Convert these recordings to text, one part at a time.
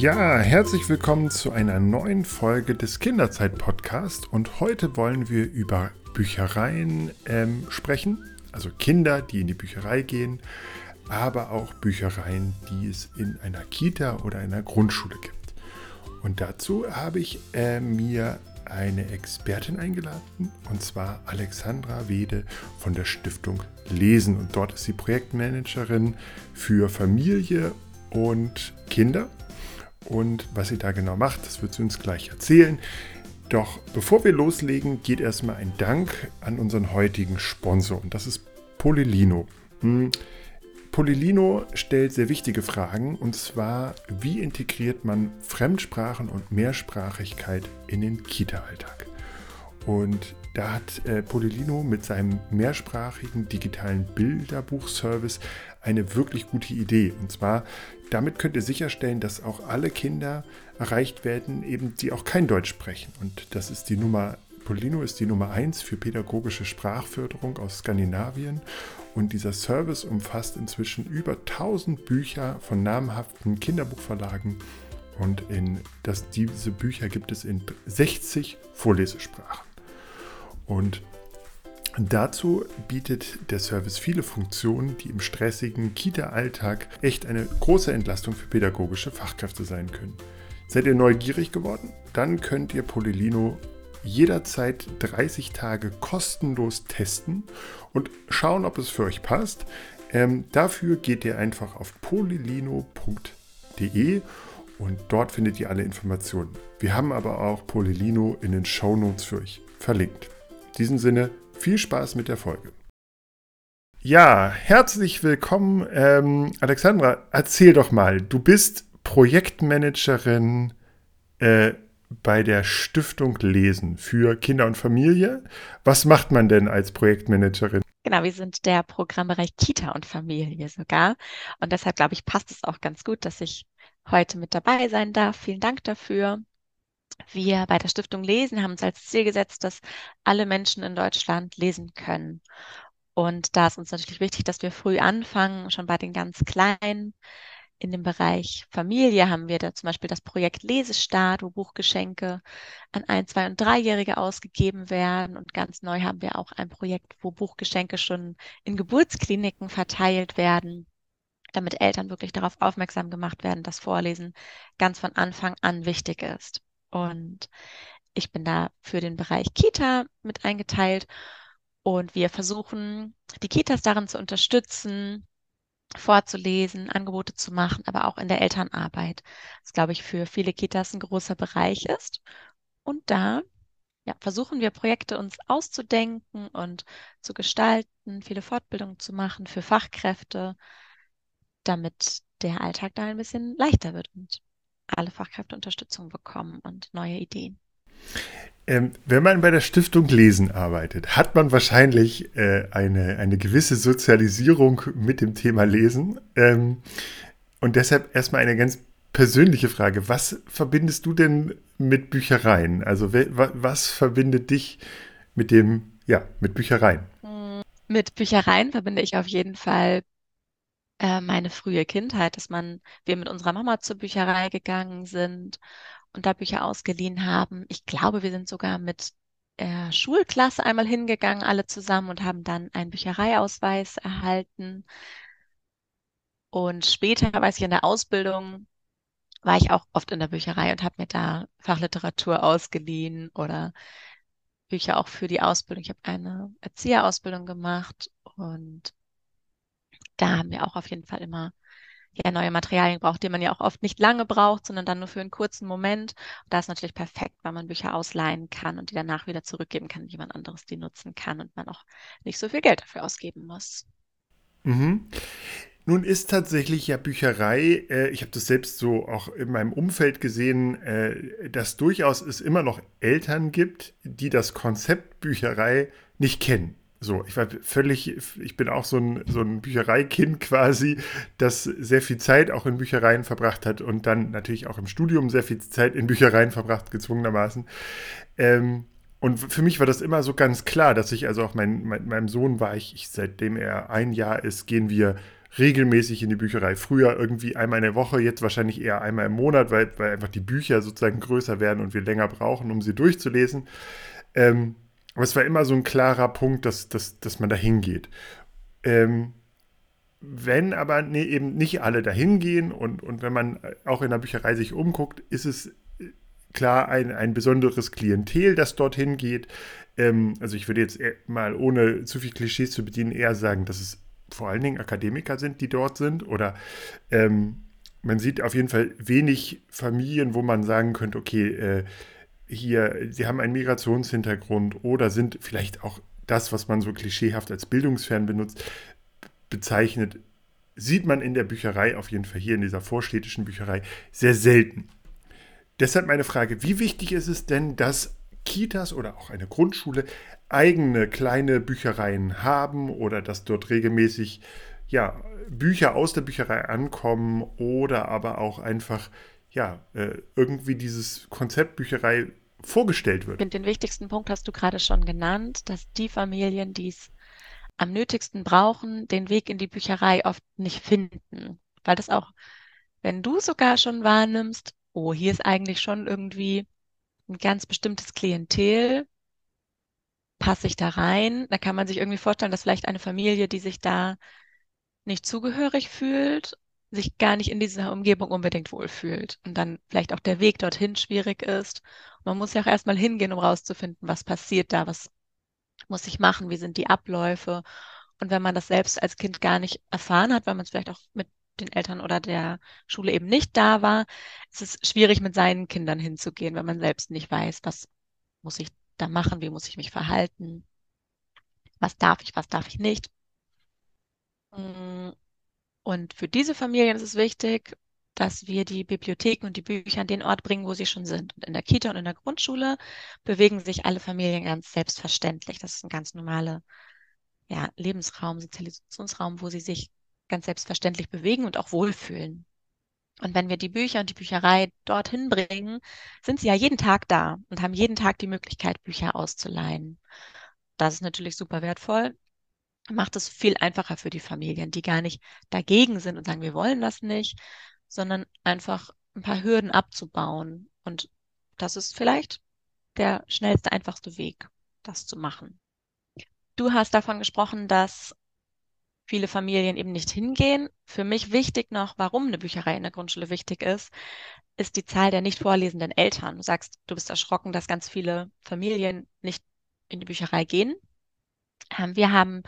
Ja, herzlich willkommen zu einer neuen Folge des Kinderzeit-Podcasts und heute wollen wir über Büchereien ähm, sprechen, also Kinder, die in die Bücherei gehen, aber auch Büchereien, die es in einer Kita oder einer Grundschule gibt. Und dazu habe ich äh, mir eine Expertin eingeladen, und zwar Alexandra Wede von der Stiftung Lesen. Und dort ist sie Projektmanagerin für Familie und Kinder. Und was sie da genau macht, das wird sie uns gleich erzählen. Doch bevor wir loslegen, geht erstmal ein Dank an unseren heutigen Sponsor und das ist Polilino. Hm. Polilino stellt sehr wichtige Fragen und zwar, wie integriert man Fremdsprachen und Mehrsprachigkeit in den Kita-Alltag? Und da hat äh, Polilino mit seinem mehrsprachigen digitalen Bilderbuchservice eine wirklich gute Idee. Und zwar, damit könnt ihr sicherstellen, dass auch alle Kinder erreicht werden, eben die auch kein Deutsch sprechen. Und das ist die Nummer, Polino ist die Nummer 1 für pädagogische Sprachförderung aus Skandinavien. Und dieser Service umfasst inzwischen über 1000 Bücher von namhaften Kinderbuchverlagen. Und in das, diese Bücher gibt es in 60 Vorlesesprachen. Und Dazu bietet der Service viele Funktionen, die im stressigen Kita-Alltag echt eine große Entlastung für pädagogische Fachkräfte sein können. Seid ihr neugierig geworden? Dann könnt ihr Polilino jederzeit 30 Tage kostenlos testen und schauen, ob es für euch passt. Ähm, dafür geht ihr einfach auf polilino.de und dort findet ihr alle Informationen. Wir haben aber auch Polilino in den Show Notes für euch verlinkt. In diesem Sinne, viel Spaß mit der Folge. Ja, herzlich willkommen, ähm, Alexandra. Erzähl doch mal, du bist Projektmanagerin äh, bei der Stiftung Lesen für Kinder und Familie. Was macht man denn als Projektmanagerin? Genau, wir sind der Programmbereich Kita und Familie sogar. Und deshalb glaube ich, passt es auch ganz gut, dass ich heute mit dabei sein darf. Vielen Dank dafür. Wir bei der Stiftung Lesen haben uns als Ziel gesetzt, dass alle Menschen in Deutschland lesen können. Und da ist uns natürlich wichtig, dass wir früh anfangen, schon bei den ganz Kleinen. In dem Bereich Familie haben wir da zum Beispiel das Projekt Lesestart, wo Buchgeschenke an ein, zwei und dreijährige ausgegeben werden. Und ganz neu haben wir auch ein Projekt, wo Buchgeschenke schon in Geburtskliniken verteilt werden, damit Eltern wirklich darauf aufmerksam gemacht werden, dass Vorlesen ganz von Anfang an wichtig ist. Und ich bin da für den Bereich Kita mit eingeteilt. Und wir versuchen, die Kitas darin zu unterstützen, vorzulesen, Angebote zu machen, aber auch in der Elternarbeit. Das, glaube ich, für viele Kitas ein großer Bereich ist. Und da ja, versuchen wir Projekte uns auszudenken und zu gestalten, viele Fortbildungen zu machen für Fachkräfte, damit der Alltag da ein bisschen leichter wird und alle Fachkräfte Unterstützung bekommen und neue Ideen. Ähm, wenn man bei der Stiftung Lesen arbeitet, hat man wahrscheinlich äh, eine, eine gewisse Sozialisierung mit dem Thema Lesen. Ähm, und deshalb erstmal eine ganz persönliche Frage. Was verbindest du denn mit Büchereien? Also was verbindet dich mit dem, ja, mit Büchereien? Mit Büchereien verbinde ich auf jeden Fall äh, meine frühe Kindheit, dass man, wir mit unserer Mama zur Bücherei gegangen sind und da Bücher ausgeliehen haben. Ich glaube, wir sind sogar mit äh, Schulklasse einmal hingegangen, alle zusammen und haben dann einen Büchereiausweis erhalten. Und später, weiß ich, in der Ausbildung war ich auch oft in der Bücherei und habe mir da Fachliteratur ausgeliehen oder Bücher auch für die Ausbildung. Ich habe eine Erzieherausbildung gemacht und da haben wir auch auf jeden Fall immer ja, neue Materialien gebraucht, die man ja auch oft nicht lange braucht, sondern dann nur für einen kurzen Moment. Und da ist natürlich perfekt, weil man Bücher ausleihen kann und die danach wieder zurückgeben kann, jemand anderes die nutzen kann und man auch nicht so viel Geld dafür ausgeben muss. Mhm. Nun ist tatsächlich ja Bücherei, äh, ich habe das selbst so auch in meinem Umfeld gesehen, äh, dass durchaus es immer noch Eltern gibt, die das Konzept Bücherei nicht kennen. So, ich war völlig, ich bin auch so ein, so ein Büchereikind quasi, das sehr viel Zeit auch in Büchereien verbracht hat und dann natürlich auch im Studium sehr viel Zeit in Büchereien verbracht, gezwungenermaßen. Ähm, und für mich war das immer so ganz klar, dass ich, also auch mein, mein, meinem Sohn war ich, ich, seitdem er ein Jahr ist, gehen wir regelmäßig in die Bücherei. Früher irgendwie einmal in der Woche, jetzt wahrscheinlich eher einmal im Monat, weil, weil einfach die Bücher sozusagen größer werden und wir länger brauchen, um sie durchzulesen. Ähm, aber es war immer so ein klarer Punkt, dass, dass, dass man da hingeht. Ähm, wenn aber nee, eben nicht alle dahin gehen und, und wenn man auch in der Bücherei sich umguckt, ist es klar ein, ein besonderes Klientel, das dorthin geht. Ähm, also ich würde jetzt mal, ohne zu viel Klischees zu bedienen, eher sagen, dass es vor allen Dingen Akademiker sind, die dort sind. Oder ähm, man sieht auf jeden Fall wenig Familien, wo man sagen könnte, okay, äh, hier, sie haben einen Migrationshintergrund oder sind vielleicht auch das, was man so klischeehaft als bildungsfern benutzt, bezeichnet, sieht man in der Bücherei, auf jeden Fall hier in dieser vorstädtischen Bücherei, sehr selten. Deshalb meine Frage, wie wichtig ist es denn, dass Kitas oder auch eine Grundschule eigene kleine Büchereien haben oder dass dort regelmäßig ja, Bücher aus der Bücherei ankommen oder aber auch einfach ja, äh, irgendwie dieses Konzept Bücherei vorgestellt wird. Finde, den wichtigsten Punkt hast du gerade schon genannt, dass die Familien, die es am nötigsten brauchen, den Weg in die Bücherei oft nicht finden. Weil das auch, wenn du sogar schon wahrnimmst, oh, hier ist eigentlich schon irgendwie ein ganz bestimmtes Klientel, passe ich da rein? Da kann man sich irgendwie vorstellen, dass vielleicht eine Familie, die sich da nicht zugehörig fühlt, sich gar nicht in dieser Umgebung unbedingt wohlfühlt und dann vielleicht auch der Weg dorthin schwierig ist. man muss ja auch erstmal hingehen, um rauszufinden, was passiert da, was muss ich machen, wie sind die Abläufe. Und wenn man das selbst als Kind gar nicht erfahren hat, weil man es vielleicht auch mit den Eltern oder der Schule eben nicht da war, ist es schwierig, mit seinen Kindern hinzugehen, wenn man selbst nicht weiß, was muss ich da machen, wie muss ich mich verhalten, was darf ich, was darf ich nicht. Und für diese Familien ist es wichtig, dass wir die Bibliotheken und die Bücher an den Ort bringen, wo sie schon sind. Und in der Kita und in der Grundschule bewegen sich alle Familien ganz selbstverständlich. Das ist ein ganz normaler ja, Lebensraum, Sozialisationsraum, wo sie sich ganz selbstverständlich bewegen und auch wohlfühlen. Und wenn wir die Bücher und die Bücherei dorthin bringen, sind sie ja jeden Tag da und haben jeden Tag die Möglichkeit, Bücher auszuleihen. Das ist natürlich super wertvoll, macht es viel einfacher für die Familien, die gar nicht dagegen sind und sagen, wir wollen das nicht, sondern einfach ein paar Hürden abzubauen. Und das ist vielleicht der schnellste, einfachste Weg, das zu machen. Du hast davon gesprochen, dass viele Familien eben nicht hingehen. Für mich wichtig noch, warum eine Bücherei in der Grundschule wichtig ist, ist die Zahl der nicht vorlesenden Eltern. Du sagst, du bist erschrocken, dass ganz viele Familien nicht in die Bücherei gehen. Ähm, wir haben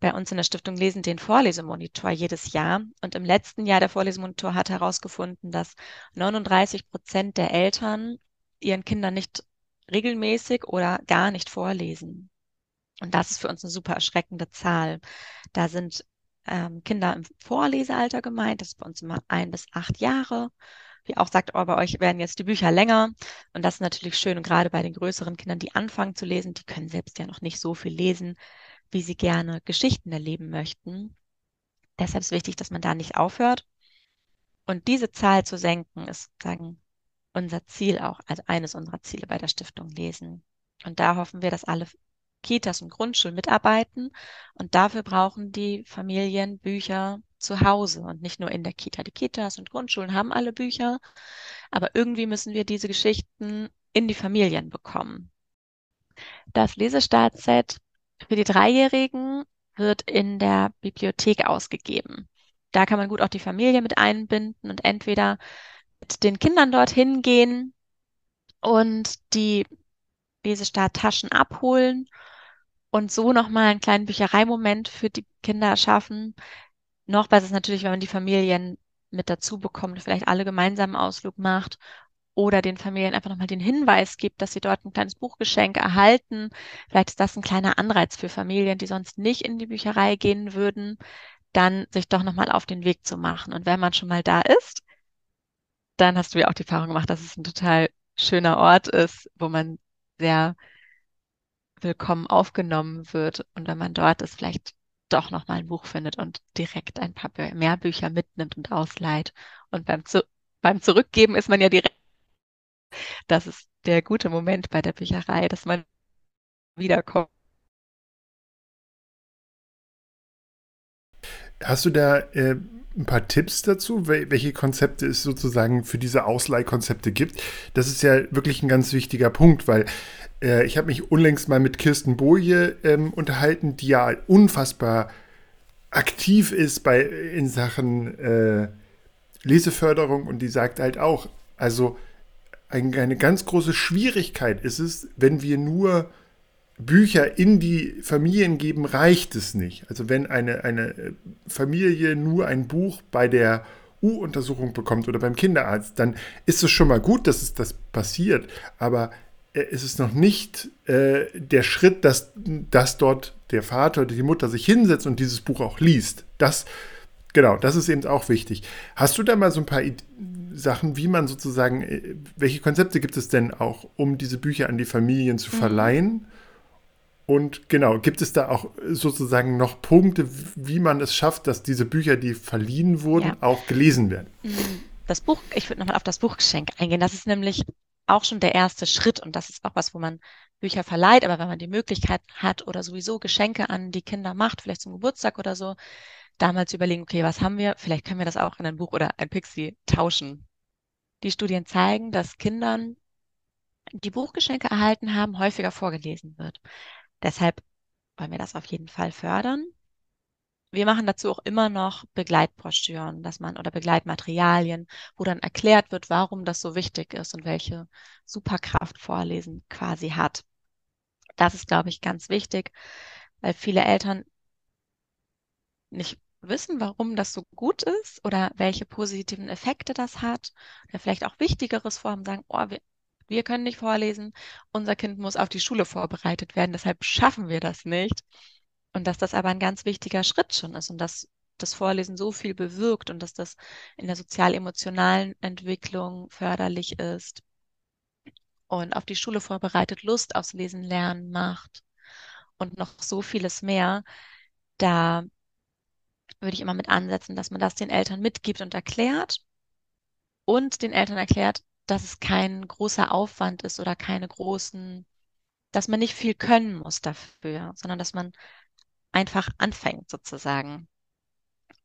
bei uns in der Stiftung Lesen den Vorlesemonitor jedes Jahr. Und im letzten Jahr der Vorlesemonitor hat herausgefunden, dass 39 Prozent der Eltern ihren Kindern nicht regelmäßig oder gar nicht vorlesen. Und das ist für uns eine super erschreckende Zahl. Da sind ähm, Kinder im Vorlesealter gemeint, das ist bei uns immer ein bis acht Jahre. Wie auch sagt, oh, bei euch werden jetzt die Bücher länger. Und das ist natürlich schön. Und gerade bei den größeren Kindern, die anfangen zu lesen, die können selbst ja noch nicht so viel lesen, wie sie gerne Geschichten erleben möchten. Deshalb ist wichtig, dass man da nicht aufhört. Und diese Zahl zu senken, ist sozusagen unser Ziel auch, also eines unserer Ziele bei der Stiftung Lesen. Und da hoffen wir, dass alle Kitas und Grundschulen mitarbeiten. Und dafür brauchen die Familien Bücher zu Hause und nicht nur in der Kita. Die Kitas und Grundschulen haben alle Bücher, aber irgendwie müssen wir diese Geschichten in die Familien bekommen. Das Lesestartset für die Dreijährigen wird in der Bibliothek ausgegeben. Da kann man gut auch die Familie mit einbinden und entweder mit den Kindern dorthin gehen und die Lesestarttaschen abholen und so nochmal einen kleinen Büchereimoment für die Kinder schaffen. Noch besser ist natürlich, wenn man die Familien mit dazu bekommt, vielleicht alle gemeinsam einen Ausflug macht oder den Familien einfach nochmal den Hinweis gibt, dass sie dort ein kleines Buchgeschenk erhalten. Vielleicht ist das ein kleiner Anreiz für Familien, die sonst nicht in die Bücherei gehen würden, dann sich doch nochmal auf den Weg zu machen. Und wenn man schon mal da ist, dann hast du ja auch die Erfahrung gemacht, dass es ein total schöner Ort ist, wo man sehr willkommen aufgenommen wird und wenn man dort ist, vielleicht doch noch mal ein Buch findet und direkt ein paar mehr Bücher mitnimmt und ausleiht. Und beim, Zu beim Zurückgeben ist man ja direkt, das ist der gute Moment bei der Bücherei, dass man wiederkommt. Hast du da äh, ein paar Tipps dazu, welche Konzepte es sozusagen für diese Ausleihkonzepte gibt? Das ist ja wirklich ein ganz wichtiger Punkt, weil äh, ich habe mich unlängst mal mit Kirsten Boje ähm, unterhalten, die ja unfassbar aktiv ist bei, in Sachen äh, Leseförderung und die sagt halt auch, also ein, eine ganz große Schwierigkeit ist es, wenn wir nur Bücher in die Familien geben, reicht es nicht. Also wenn eine, eine Familie nur ein Buch bei der U-Untersuchung bekommt oder beim Kinderarzt, dann ist es schon mal gut, dass es das passiert. Aber äh, es ist noch nicht äh, der Schritt, dass, dass dort der Vater oder die Mutter sich hinsetzt und dieses Buch auch liest. Das, genau, das ist eben auch wichtig. Hast du da mal so ein paar Sachen, wie man sozusagen, äh, welche Konzepte gibt es denn auch, um diese Bücher an die Familien zu mhm. verleihen? Und genau, gibt es da auch sozusagen noch Punkte, wie man es schafft, dass diese Bücher, die verliehen wurden, ja. auch gelesen werden? Mhm. Das Buch, ich würde nochmal auf das Buchgeschenk eingehen. Das ist nämlich auch schon der erste Schritt und das ist auch was, wo man Bücher verleiht, aber wenn man die Möglichkeit hat oder sowieso Geschenke an die Kinder macht, vielleicht zum Geburtstag oder so, damals überlegen, okay, was haben wir? Vielleicht können wir das auch in ein Buch oder ein Pixie tauschen. Die Studien zeigen, dass Kindern, die Buchgeschenke erhalten haben, häufiger vorgelesen wird. Deshalb wollen wir das auf jeden Fall fördern. Wir machen dazu auch immer noch Begleitbroschüren, dass man oder Begleitmaterialien, wo dann erklärt wird, warum das so wichtig ist und welche Superkraft Vorlesen quasi hat. Das ist, glaube ich, ganz wichtig, weil viele Eltern nicht wissen, warum das so gut ist oder welche positiven Effekte das hat. Oder vielleicht auch Wichtigeres vorhaben, sagen, oh, wir, wir können nicht vorlesen, unser Kind muss auf die Schule vorbereitet werden, deshalb schaffen wir das nicht. Und dass das aber ein ganz wichtiger Schritt schon ist und dass das Vorlesen so viel bewirkt und dass das in der sozial-emotionalen Entwicklung förderlich ist und auf die Schule vorbereitet, Lust aufs Lesen lernen macht und noch so vieles mehr. Da würde ich immer mit ansetzen, dass man das den Eltern mitgibt und erklärt und den Eltern erklärt, dass es kein großer Aufwand ist oder keine großen, dass man nicht viel können muss dafür, sondern dass man einfach anfängt sozusagen.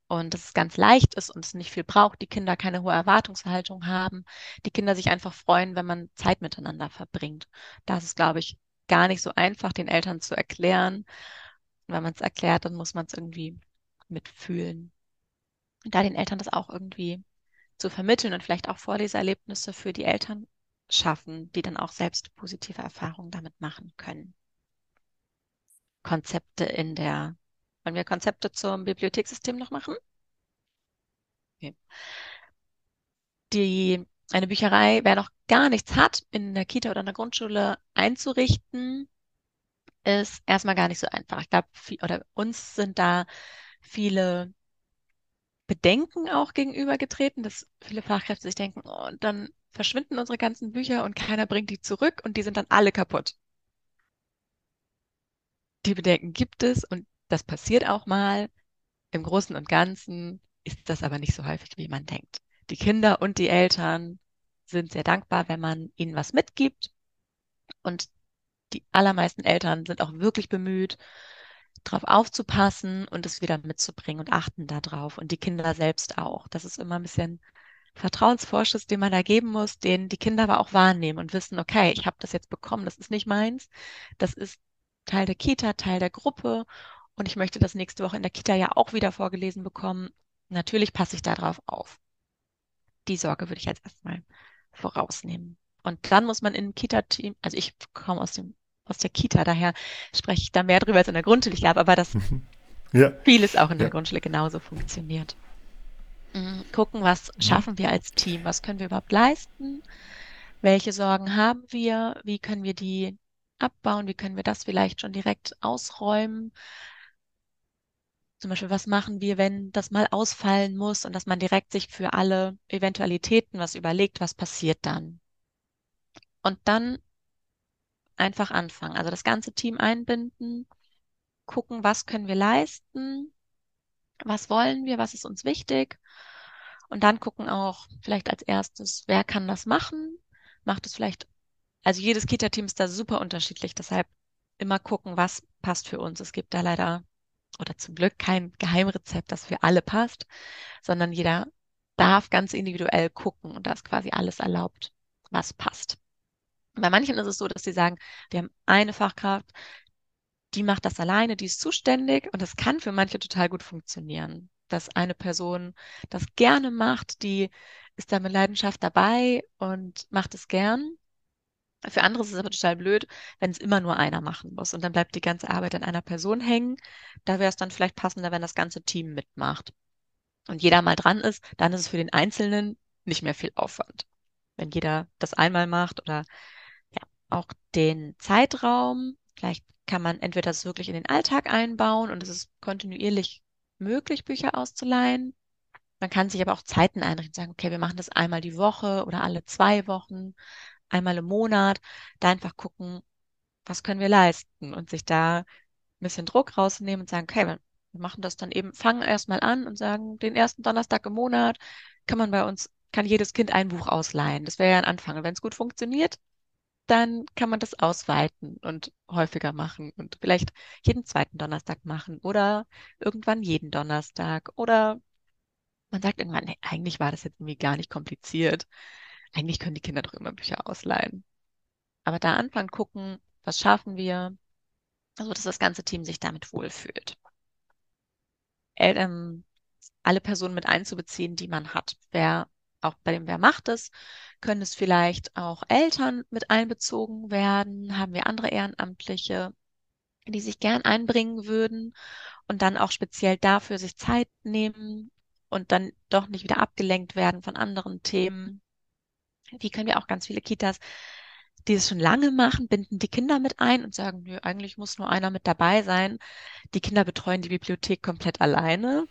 Und dass es ganz leicht ist und es nicht viel braucht, die Kinder keine hohe Erwartungshaltung haben, die Kinder sich einfach freuen, wenn man Zeit miteinander verbringt. Das ist, glaube ich, gar nicht so einfach, den Eltern zu erklären. Und wenn man es erklärt, dann muss man es irgendwie mitfühlen. Und da den Eltern das auch irgendwie zu vermitteln und vielleicht auch Vorleserlebnisse für die Eltern schaffen, die dann auch selbst positive Erfahrungen damit machen können. Konzepte in der, wollen wir Konzepte zum Bibliothekssystem noch machen? Okay. Die, eine Bücherei, wer noch gar nichts hat, in der Kita oder in der Grundschule einzurichten, ist erstmal gar nicht so einfach. Ich glaube, oder uns sind da viele Bedenken auch gegenübergetreten, dass viele Fachkräfte sich denken, oh, dann verschwinden unsere ganzen Bücher und keiner bringt die zurück und die sind dann alle kaputt. Die Bedenken gibt es und das passiert auch mal. Im Großen und Ganzen ist das aber nicht so häufig, wie man denkt. Die Kinder und die Eltern sind sehr dankbar, wenn man ihnen was mitgibt. Und die allermeisten Eltern sind auch wirklich bemüht, darauf aufzupassen und es wieder mitzubringen und achten darauf und die Kinder selbst auch. Das ist immer ein bisschen Vertrauensvorschuss, den man da geben muss, den die Kinder aber auch wahrnehmen und wissen, okay, ich habe das jetzt bekommen, das ist nicht meins, das ist Teil der Kita, Teil der Gruppe und ich möchte das nächste Woche in der Kita ja auch wieder vorgelesen bekommen. Natürlich passe ich darauf auf. Die Sorge würde ich jetzt erstmal vorausnehmen. Und dann muss man im Kita-Team, also ich komme aus dem aus der Kita, daher spreche ich da mehr drüber als in der Grundschule. Ich glaube aber, dass ja. vieles auch in der ja. Grundschule genauso funktioniert. Mhm. Gucken, was schaffen wir als Team? Was können wir überhaupt leisten? Welche Sorgen haben wir? Wie können wir die abbauen? Wie können wir das vielleicht schon direkt ausräumen? Zum Beispiel, was machen wir, wenn das mal ausfallen muss und dass man direkt sich für alle Eventualitäten was überlegt, was passiert dann? Und dann einfach anfangen. Also das ganze Team einbinden, gucken, was können wir leisten, was wollen wir, was ist uns wichtig. Und dann gucken auch vielleicht als erstes, wer kann das machen? Macht es vielleicht, also jedes Kita-Team ist da super unterschiedlich, deshalb immer gucken, was passt für uns. Es gibt da leider oder zum Glück kein Geheimrezept, das für alle passt, sondern jeder darf ganz individuell gucken und da ist quasi alles erlaubt, was passt. Bei manchen ist es so, dass sie sagen, wir haben eine Fachkraft, die macht das alleine, die ist zuständig und das kann für manche total gut funktionieren, dass eine Person das gerne macht, die ist da mit Leidenschaft dabei und macht es gern. Für andere ist es aber total blöd, wenn es immer nur einer machen muss und dann bleibt die ganze Arbeit an einer Person hängen. Da wäre es dann vielleicht passender, wenn das ganze Team mitmacht und jeder mal dran ist, dann ist es für den Einzelnen nicht mehr viel Aufwand. Wenn jeder das einmal macht oder auch den Zeitraum, vielleicht kann man entweder das wirklich in den Alltag einbauen und es ist kontinuierlich möglich, Bücher auszuleihen. Man kann sich aber auch Zeiten einrichten, sagen, okay, wir machen das einmal die Woche oder alle zwei Wochen, einmal im Monat, da einfach gucken, was können wir leisten und sich da ein bisschen Druck rausnehmen und sagen, okay, wir machen das dann eben, fangen erstmal an und sagen, den ersten Donnerstag im Monat kann man bei uns, kann jedes Kind ein Buch ausleihen. Das wäre ja ein Anfang. Und wenn es gut funktioniert, dann kann man das ausweiten und häufiger machen und vielleicht jeden zweiten Donnerstag machen oder irgendwann jeden Donnerstag oder man sagt irgendwann, nee, eigentlich war das jetzt irgendwie gar nicht kompliziert. Eigentlich können die Kinder doch immer Bücher ausleihen. Aber da anfangen, gucken, was schaffen wir, also dass das ganze Team sich damit wohlfühlt. Ähm, alle Personen mit einzubeziehen, die man hat. Wer auch bei dem Wer macht es, können es vielleicht auch Eltern mit einbezogen werden? Haben wir andere Ehrenamtliche, die sich gern einbringen würden und dann auch speziell dafür sich Zeit nehmen und dann doch nicht wieder abgelenkt werden von anderen Themen? Wie können wir auch ganz viele Kitas, die es schon lange machen, binden die Kinder mit ein und sagen, nö, eigentlich muss nur einer mit dabei sein. Die Kinder betreuen die Bibliothek komplett alleine.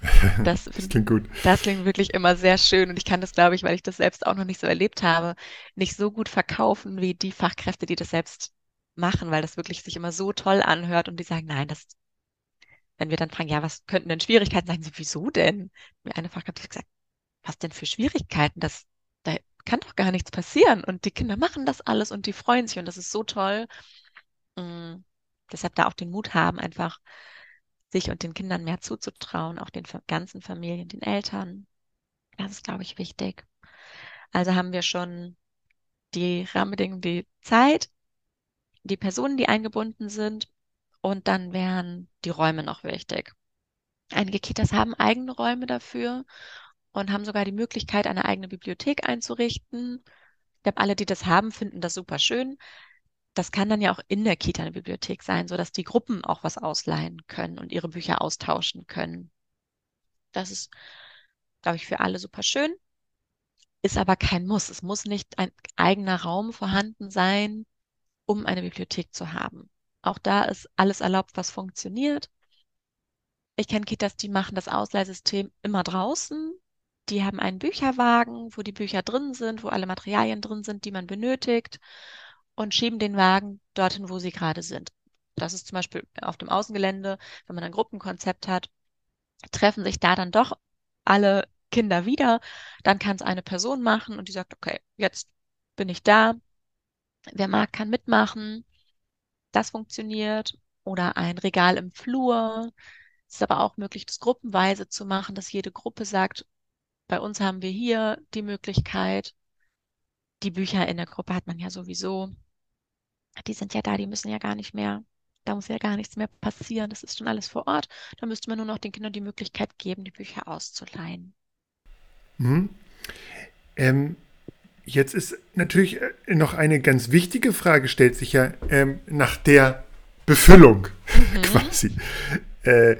Das, das, klingt gut. Das klingt wirklich immer sehr schön und ich kann das, glaube ich, weil ich das selbst auch noch nicht so erlebt habe, nicht so gut verkaufen wie die Fachkräfte, die das selbst machen, weil das wirklich sich immer so toll anhört und die sagen, nein, das, wenn wir dann fragen, ja, was könnten denn Schwierigkeiten, sie, wieso denn? Mir eine Fachkraft hat gesagt, was denn für Schwierigkeiten? Das, da kann doch gar nichts passieren und die Kinder machen das alles und die freuen sich und das ist so toll. Mhm. Deshalb da auch den Mut haben, einfach sich und den Kindern mehr zuzutrauen, auch den ganzen Familien, den Eltern. Das ist, glaube ich, wichtig. Also haben wir schon die Rahmenbedingungen, die Zeit, die Personen, die eingebunden sind und dann wären die Räume noch wichtig. Einige Kitas haben eigene Räume dafür und haben sogar die Möglichkeit, eine eigene Bibliothek einzurichten. Ich glaube, alle, die das haben, finden das super schön das kann dann ja auch in der Kita eine Bibliothek sein, sodass die Gruppen auch was ausleihen können und ihre Bücher austauschen können. Das ist, glaube ich, für alle super schön. Ist aber kein Muss. Es muss nicht ein eigener Raum vorhanden sein, um eine Bibliothek zu haben. Auch da ist alles erlaubt, was funktioniert. Ich kenne Kitas, die machen das Ausleihsystem immer draußen. Die haben einen Bücherwagen, wo die Bücher drin sind, wo alle Materialien drin sind, die man benötigt und schieben den Wagen dorthin, wo sie gerade sind. Das ist zum Beispiel auf dem Außengelände, wenn man ein Gruppenkonzept hat, treffen sich da dann doch alle Kinder wieder. Dann kann es eine Person machen und die sagt, okay, jetzt bin ich da. Wer mag, kann mitmachen. Das funktioniert. Oder ein Regal im Flur. Es ist aber auch möglich, das gruppenweise zu machen, dass jede Gruppe sagt, bei uns haben wir hier die Möglichkeit. Die Bücher in der Gruppe hat man ja sowieso die sind ja da, die müssen ja gar nicht mehr, da muss ja gar nichts mehr passieren. Das ist schon alles vor Ort. Da müsste man nur noch den Kindern die Möglichkeit geben, die Bücher auszuleihen. Mhm. Ähm, jetzt ist natürlich äh, noch eine ganz wichtige Frage, stellt sich ja ähm, nach der Befüllung mhm. quasi. Äh,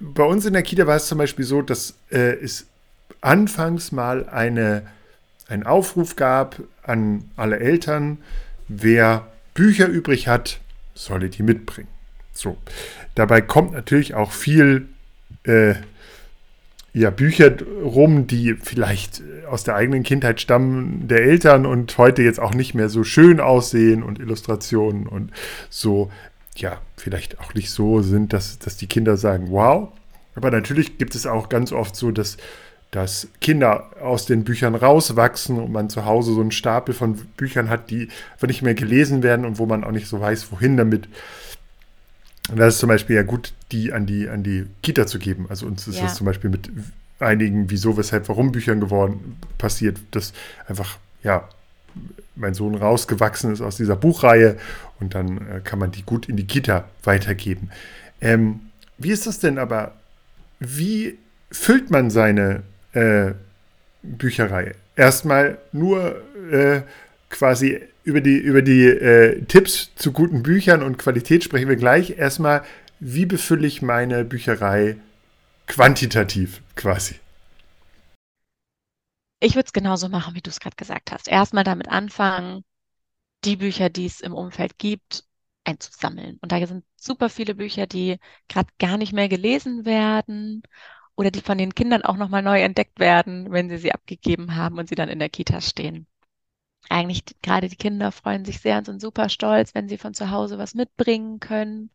bei uns in der Kita war es zum Beispiel so, dass äh, es anfangs mal eine, einen Aufruf gab an alle Eltern, wer Bücher übrig hat, solle die mitbringen. So. Dabei kommt natürlich auch viel äh, ja, Bücher rum, die vielleicht aus der eigenen Kindheit stammen der Eltern und heute jetzt auch nicht mehr so schön aussehen und Illustrationen und so, ja, vielleicht auch nicht so sind, dass, dass die Kinder sagen, wow. Aber natürlich gibt es auch ganz oft so, dass dass Kinder aus den Büchern rauswachsen und man zu Hause so einen Stapel von Büchern hat, die einfach nicht mehr gelesen werden und wo man auch nicht so weiß, wohin damit. Und das ist zum Beispiel ja gut, die an die, an die Kita zu geben. Also uns ist ja. das zum Beispiel mit einigen Wieso, Weshalb, Warum Büchern geworden, passiert, dass einfach, ja, mein Sohn rausgewachsen ist aus dieser Buchreihe und dann äh, kann man die gut in die Kita weitergeben. Ähm, wie ist das denn aber? Wie füllt man seine äh, Bücherei? Erstmal nur äh, quasi über die, über die äh, Tipps zu guten Büchern und Qualität sprechen wir gleich. Erstmal, wie befülle ich meine Bücherei quantitativ quasi? Ich würde es genauso machen, wie du es gerade gesagt hast. Erstmal damit anfangen, die Bücher, die es im Umfeld gibt, einzusammeln. Und da sind super viele Bücher, die gerade gar nicht mehr gelesen werden oder die von den Kindern auch nochmal neu entdeckt werden, wenn sie sie abgegeben haben und sie dann in der Kita stehen eigentlich gerade die Kinder freuen sich sehr und sind super stolz, wenn sie von zu Hause was mitbringen können.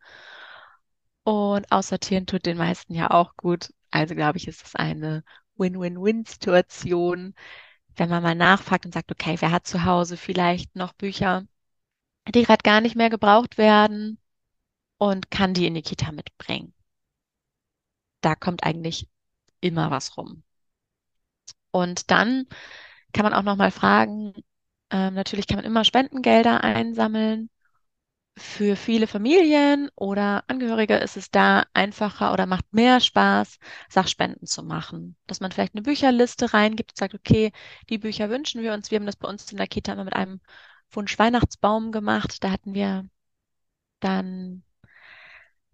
Und aussortieren tut den meisten ja auch gut. Also glaube ich, ist es eine Win-Win-Win-Situation, wenn man mal nachfragt und sagt, okay, wer hat zu Hause vielleicht noch Bücher, die gerade gar nicht mehr gebraucht werden und kann die in die Kita mitbringen. Da kommt eigentlich immer was rum. Und dann kann man auch noch mal fragen, ähm, natürlich kann man immer Spendengelder einsammeln. Für viele Familien oder Angehörige ist es da einfacher oder macht mehr Spaß, Sachspenden zu machen. Dass man vielleicht eine Bücherliste reingibt und sagt, okay, die Bücher wünschen wir uns. Wir haben das bei uns in der Kita immer mit einem Wunsch-Weihnachtsbaum gemacht. Da hatten wir dann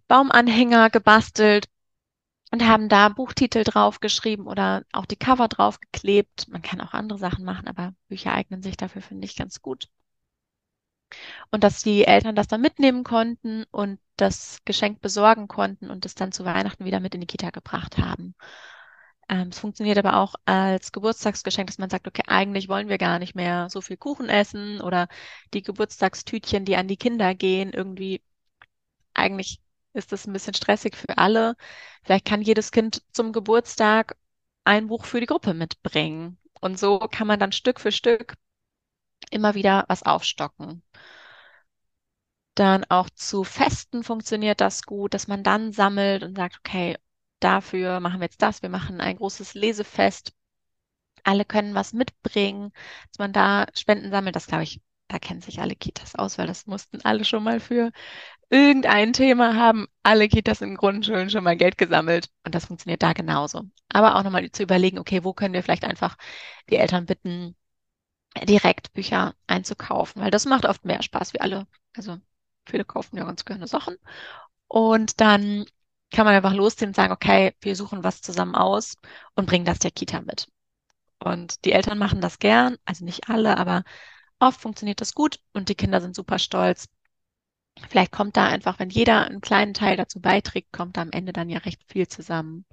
Baumanhänger gebastelt und haben da Buchtitel draufgeschrieben oder auch die Cover draufgeklebt. Man kann auch andere Sachen machen, aber Bücher eignen sich dafür, finde ich, ganz gut. Und dass die Eltern das dann mitnehmen konnten und das Geschenk besorgen konnten und es dann zu Weihnachten wieder mit in die Kita gebracht haben. Ähm, es funktioniert aber auch als Geburtstagsgeschenk, dass man sagt, okay, eigentlich wollen wir gar nicht mehr so viel Kuchen essen oder die Geburtstagstütchen, die an die Kinder gehen, irgendwie eigentlich ist das ein bisschen stressig für alle. Vielleicht kann jedes Kind zum Geburtstag ein Buch für die Gruppe mitbringen. Und so kann man dann Stück für Stück immer wieder was aufstocken. Dann auch zu Festen funktioniert das gut, dass man dann sammelt und sagt, okay, dafür machen wir jetzt das. Wir machen ein großes Lesefest. Alle können was mitbringen, dass man da Spenden sammelt. Das glaube ich, da kennen sich alle Kitas aus, weil das mussten alle schon mal für irgendein Thema haben alle Kitas in Grundschulen schon mal Geld gesammelt und das funktioniert da genauso. Aber auch nochmal zu überlegen, okay, wo können wir vielleicht einfach die Eltern bitten, direkt Bücher einzukaufen, weil das macht oft mehr Spaß wie alle. Also viele kaufen ja ganz gerne Sachen. Und dann kann man einfach losziehen und sagen, okay, wir suchen was zusammen aus und bringen das der Kita mit. Und die Eltern machen das gern, also nicht alle, aber oft funktioniert das gut und die Kinder sind super stolz, Vielleicht kommt da einfach, wenn jeder einen kleinen Teil dazu beiträgt, kommt da am Ende dann ja recht viel zusammen.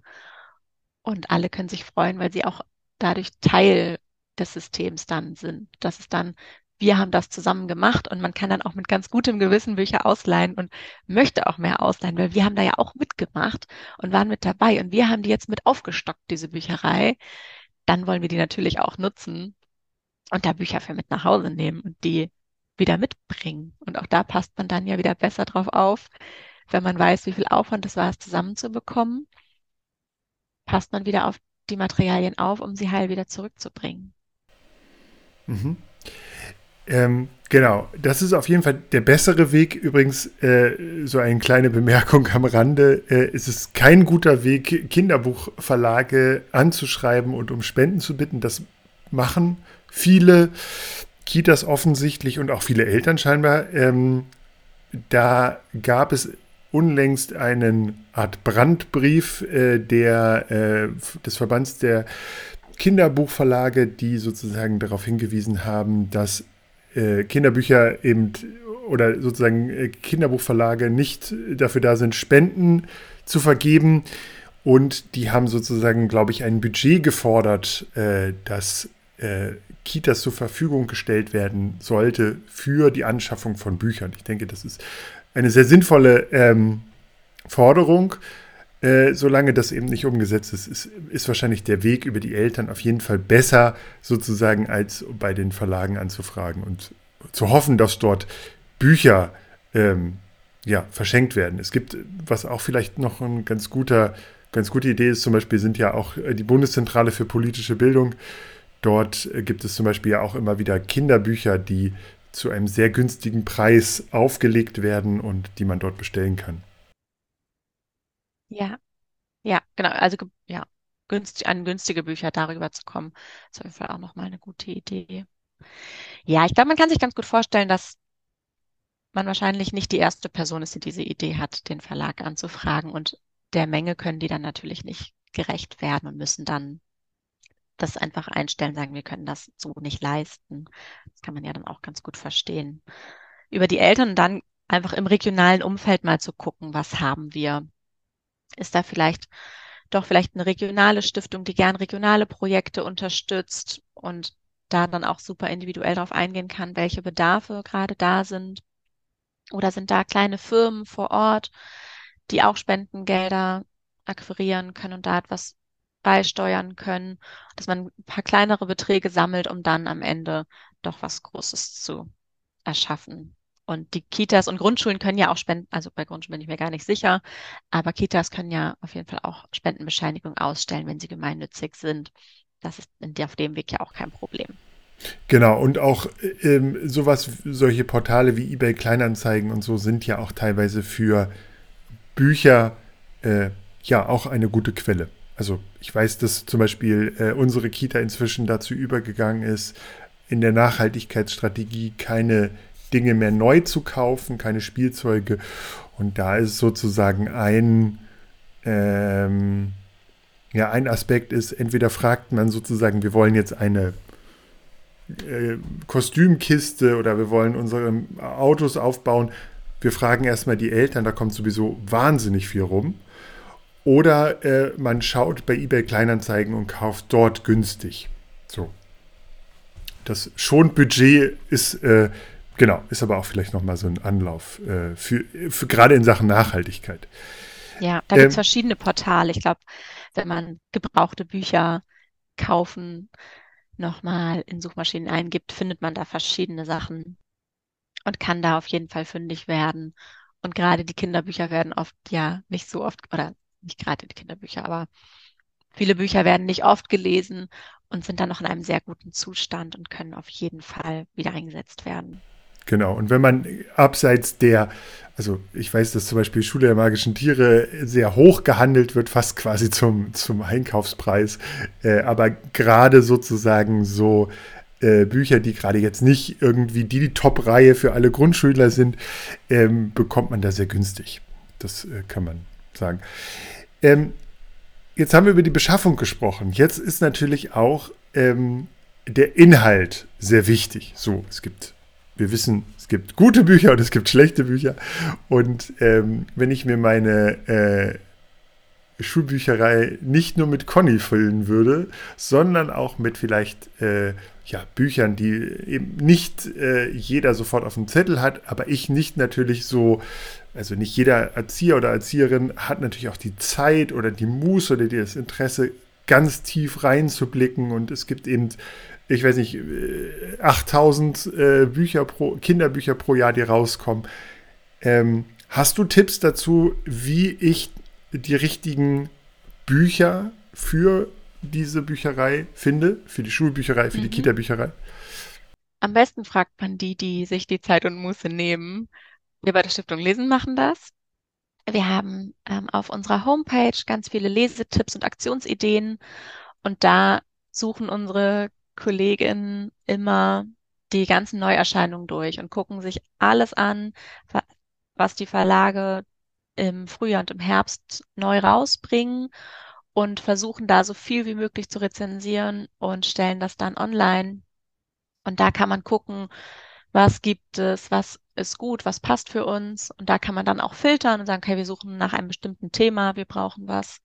Und alle können sich freuen, weil sie auch dadurch Teil des Systems dann sind. Das ist dann, wir haben das zusammen gemacht und man kann dann auch mit ganz gutem Gewissen Bücher ausleihen und möchte auch mehr ausleihen, weil wir haben da ja auch mitgemacht und waren mit dabei und wir haben die jetzt mit aufgestockt, diese Bücherei. Dann wollen wir die natürlich auch nutzen und da Bücher für mit nach Hause nehmen und die wieder mitbringen. Und auch da passt man dann ja wieder besser drauf auf, wenn man weiß, wie viel Aufwand es war, es zusammenzubekommen, passt man wieder auf die Materialien auf, um sie heil wieder zurückzubringen. Mhm. Ähm, genau, das ist auf jeden Fall der bessere Weg. Übrigens, äh, so eine kleine Bemerkung am Rande, äh, es ist kein guter Weg, Kinderbuchverlage anzuschreiben und um Spenden zu bitten. Das machen viele. Kitas offensichtlich und auch viele Eltern scheinbar. Ähm, da gab es unlängst einen Art Brandbrief äh, der, äh, des Verbands der Kinderbuchverlage, die sozusagen darauf hingewiesen haben, dass äh, Kinderbücher eben oder sozusagen äh, Kinderbuchverlage nicht dafür da sind, Spenden zu vergeben. Und die haben sozusagen, glaube ich, ein Budget gefordert, äh, das äh, Kitas zur Verfügung gestellt werden sollte für die Anschaffung von Büchern. Ich denke, das ist eine sehr sinnvolle ähm, Forderung. Äh, solange das eben nicht umgesetzt ist, ist, ist, wahrscheinlich der Weg über die Eltern auf jeden Fall besser, sozusagen, als bei den Verlagen anzufragen und zu hoffen, dass dort Bücher ähm, ja, verschenkt werden. Es gibt, was auch vielleicht noch ein ganz guter, ganz gute Idee ist, zum Beispiel sind ja auch äh, die Bundeszentrale für politische Bildung. Dort äh, gibt es zum Beispiel ja auch immer wieder Kinderbücher, die zu einem sehr günstigen Preis aufgelegt werden und die man dort bestellen kann. Ja, ja, genau. Also ja, günstig, an günstige Bücher darüber zu kommen, ist auf jeden Fall auch nochmal eine gute Idee. Ja, ich glaube, man kann sich ganz gut vorstellen, dass man wahrscheinlich nicht die erste Person ist, die diese Idee hat, den Verlag anzufragen. Und der Menge können die dann natürlich nicht gerecht werden und müssen dann das einfach einstellen, sagen, wir können das so nicht leisten. Das kann man ja dann auch ganz gut verstehen. Über die Eltern dann einfach im regionalen Umfeld mal zu gucken, was haben wir? Ist da vielleicht doch vielleicht eine regionale Stiftung, die gern regionale Projekte unterstützt und da dann auch super individuell darauf eingehen kann, welche Bedarfe gerade da sind. Oder sind da kleine Firmen vor Ort, die auch Spendengelder akquirieren können und da etwas beisteuern können, dass man ein paar kleinere Beträge sammelt, um dann am Ende doch was Großes zu erschaffen. Und die Kitas und Grundschulen können ja auch Spenden, also bei Grundschulen bin ich mir gar nicht sicher, aber Kitas können ja auf jeden Fall auch Spendenbescheinigung ausstellen, wenn sie gemeinnützig sind. Das ist auf dem Weg ja auch kein Problem. Genau, und auch ähm, sowas, solche Portale wie eBay Kleinanzeigen und so sind ja auch teilweise für Bücher äh, ja auch eine gute Quelle. Also ich weiß, dass zum Beispiel äh, unsere Kita inzwischen dazu übergegangen ist, in der Nachhaltigkeitsstrategie keine Dinge mehr neu zu kaufen, keine Spielzeuge. Und da ist sozusagen ein, ähm, ja, ein Aspekt ist, entweder fragt man sozusagen, wir wollen jetzt eine äh, Kostümkiste oder wir wollen unsere Autos aufbauen. Wir fragen erstmal die Eltern, da kommt sowieso wahnsinnig viel rum. Oder äh, man schaut bei eBay Kleinanzeigen und kauft dort günstig. So. Das Schonbudget ist, äh, genau, ist aber auch vielleicht nochmal so ein Anlauf äh, für, für gerade in Sachen Nachhaltigkeit. Ja, da gibt es ähm, verschiedene Portale. Ich glaube, wenn man gebrauchte Bücher kaufen nochmal in Suchmaschinen eingibt, findet man da verschiedene Sachen und kann da auf jeden Fall fündig werden. Und gerade die Kinderbücher werden oft ja nicht so oft, oder nicht gerade die Kinderbücher, aber viele Bücher werden nicht oft gelesen und sind dann noch in einem sehr guten Zustand und können auf jeden Fall wieder eingesetzt werden. Genau, und wenn man abseits der, also ich weiß, dass zum Beispiel Schule der magischen Tiere sehr hoch gehandelt wird, fast quasi zum, zum Einkaufspreis, äh, aber gerade sozusagen so äh, Bücher, die gerade jetzt nicht irgendwie die, die Top-Reihe für alle Grundschüler sind, ähm, bekommt man da sehr günstig. Das äh, kann man sagen. Ähm, jetzt haben wir über die Beschaffung gesprochen. Jetzt ist natürlich auch ähm, der Inhalt sehr wichtig. So, es gibt wir wissen, es gibt gute Bücher und es gibt schlechte Bücher. Und ähm, wenn ich mir meine äh, Schulbücherei nicht nur mit Conny füllen würde, sondern auch mit vielleicht äh, ja, Büchern, die eben nicht äh, jeder sofort auf dem Zettel hat, aber ich nicht natürlich so, also nicht jeder Erzieher oder Erzieherin hat natürlich auch die Zeit oder die Muße oder das Interesse, ganz tief reinzublicken und es gibt eben ich weiß nicht, 8000 äh, äh, Bücher pro, Kinderbücher pro Jahr, die rauskommen. Ähm, hast du Tipps dazu, wie ich die richtigen Bücher für diese Bücherei finde? Für die Schulbücherei, für mhm. die Kita-Bücherei? Am besten fragt man die, die sich die Zeit und Muße nehmen. Wir bei der Stiftung Lesen machen das. Wir haben ähm, auf unserer Homepage ganz viele Lesetipps und Aktionsideen und da suchen unsere Kolleginnen immer die ganzen Neuerscheinungen durch und gucken sich alles an, was die Verlage im Frühjahr und im Herbst neu rausbringen und versuchen da so viel wie möglich zu rezensieren und stellen das dann online. Und da kann man gucken, was gibt es, was ist gut, was passt für uns. Und da kann man dann auch filtern und sagen, okay, wir suchen nach einem bestimmten Thema, wir brauchen was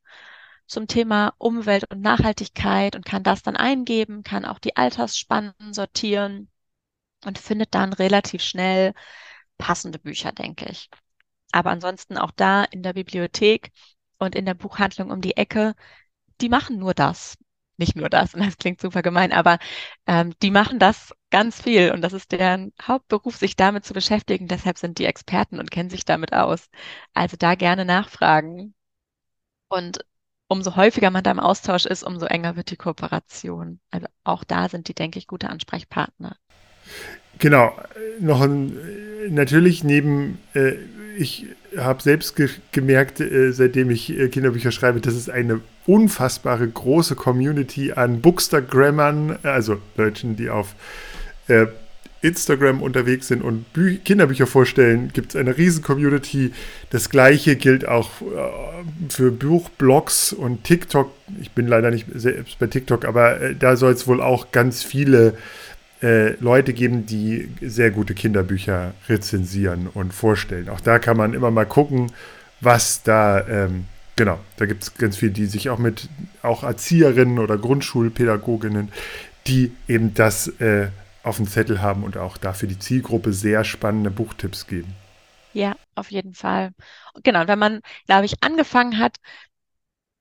zum Thema Umwelt und Nachhaltigkeit und kann das dann eingeben, kann auch die Altersspannen sortieren und findet dann relativ schnell passende Bücher, denke ich. Aber ansonsten auch da in der Bibliothek und in der Buchhandlung um die Ecke, die machen nur das. Nicht nur das, und das klingt super gemein, aber ähm, die machen das ganz viel und das ist deren Hauptberuf, sich damit zu beschäftigen. Deshalb sind die Experten und kennen sich damit aus. Also da gerne nachfragen. Und umso häufiger man da im Austausch ist, umso enger wird die Kooperation. Also auch da sind die, denke ich, gute Ansprechpartner. Genau, noch ein, natürlich neben, äh, ich habe selbst ge gemerkt, äh, seitdem ich äh, Kinderbücher schreibe, dass es eine unfassbare große Community an Bookstagrammern, also Leuten, die auf äh, Instagram unterwegs sind und Bü Kinderbücher vorstellen, gibt es eine riesen Community. Das gleiche gilt auch äh, für Buchblogs und TikTok. Ich bin leider nicht selbst bei TikTok, aber äh, da soll es wohl auch ganz viele äh, Leute geben, die sehr gute Kinderbücher rezensieren und vorstellen. Auch da kann man immer mal gucken, was da, ähm, genau, da gibt es ganz viele, die sich auch mit, auch Erzieherinnen oder Grundschulpädagoginnen, die eben das äh, auf dem Zettel haben und auch dafür die Zielgruppe sehr spannende Buchtipps geben. Ja, auf jeden Fall. Genau, wenn man, glaube ich, angefangen hat,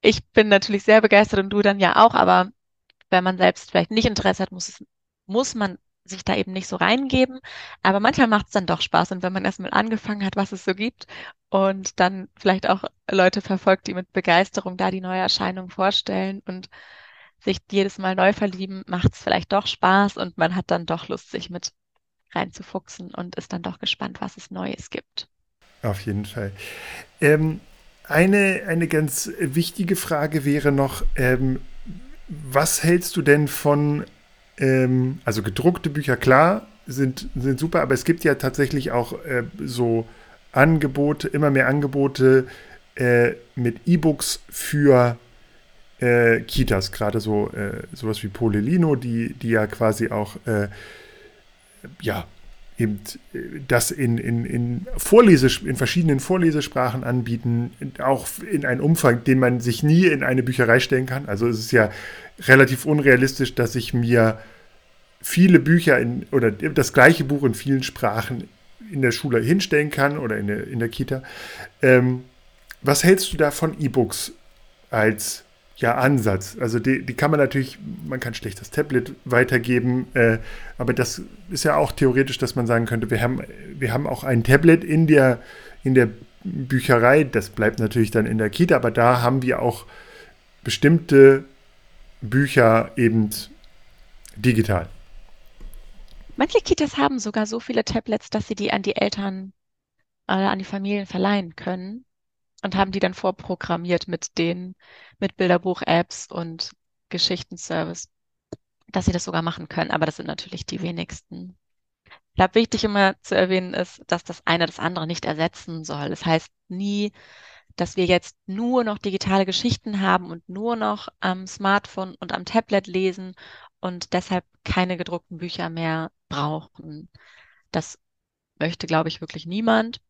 ich bin natürlich sehr begeistert und du dann ja auch, aber wenn man selbst vielleicht nicht Interesse hat, muss es, muss man sich da eben nicht so reingeben. Aber manchmal macht es dann doch Spaß. Und wenn man erstmal angefangen hat, was es so gibt und dann vielleicht auch Leute verfolgt, die mit Begeisterung da die neue Erscheinung vorstellen und sich jedes Mal neu verlieben, macht es vielleicht doch Spaß und man hat dann doch Lust, sich mit reinzufuchsen und ist dann doch gespannt, was es Neues gibt. Auf jeden Fall. Ähm, eine, eine ganz wichtige Frage wäre noch, ähm, was hältst du denn von, ähm, also gedruckte Bücher, klar, sind, sind super, aber es gibt ja tatsächlich auch äh, so Angebote, immer mehr Angebote äh, mit E-Books für äh, Kitas, gerade so äh, sowas wie Polelino, die, die ja quasi auch äh, ja, eben äh, das in, in, in, Vorlese, in verschiedenen Vorlesesprachen anbieten, auch in einem Umfang, den man sich nie in eine Bücherei stellen kann. Also es ist ja relativ unrealistisch, dass ich mir viele Bücher in, oder das gleiche Buch in vielen Sprachen in der Schule hinstellen kann oder in der, in der Kita. Ähm, was hältst du da von E-Books als ja, Ansatz. Also die, die kann man natürlich, man kann schlecht das Tablet weitergeben, äh, aber das ist ja auch theoretisch, dass man sagen könnte, wir haben, wir haben auch ein Tablet in der, in der Bücherei, das bleibt natürlich dann in der Kita, aber da haben wir auch bestimmte Bücher eben digital. Manche Kitas haben sogar so viele Tablets, dass sie die an die Eltern oder äh, an die Familien verleihen können und haben die dann vorprogrammiert mit den, mit Bilderbuch-Apps und Geschichtenservice, dass sie das sogar machen können. Aber das sind natürlich die wenigsten. Ich glaube, wichtig immer zu erwähnen ist, dass das eine das andere nicht ersetzen soll. Das heißt nie, dass wir jetzt nur noch digitale Geschichten haben und nur noch am Smartphone und am Tablet lesen und deshalb keine gedruckten Bücher mehr brauchen. Das möchte, glaube ich, wirklich niemand.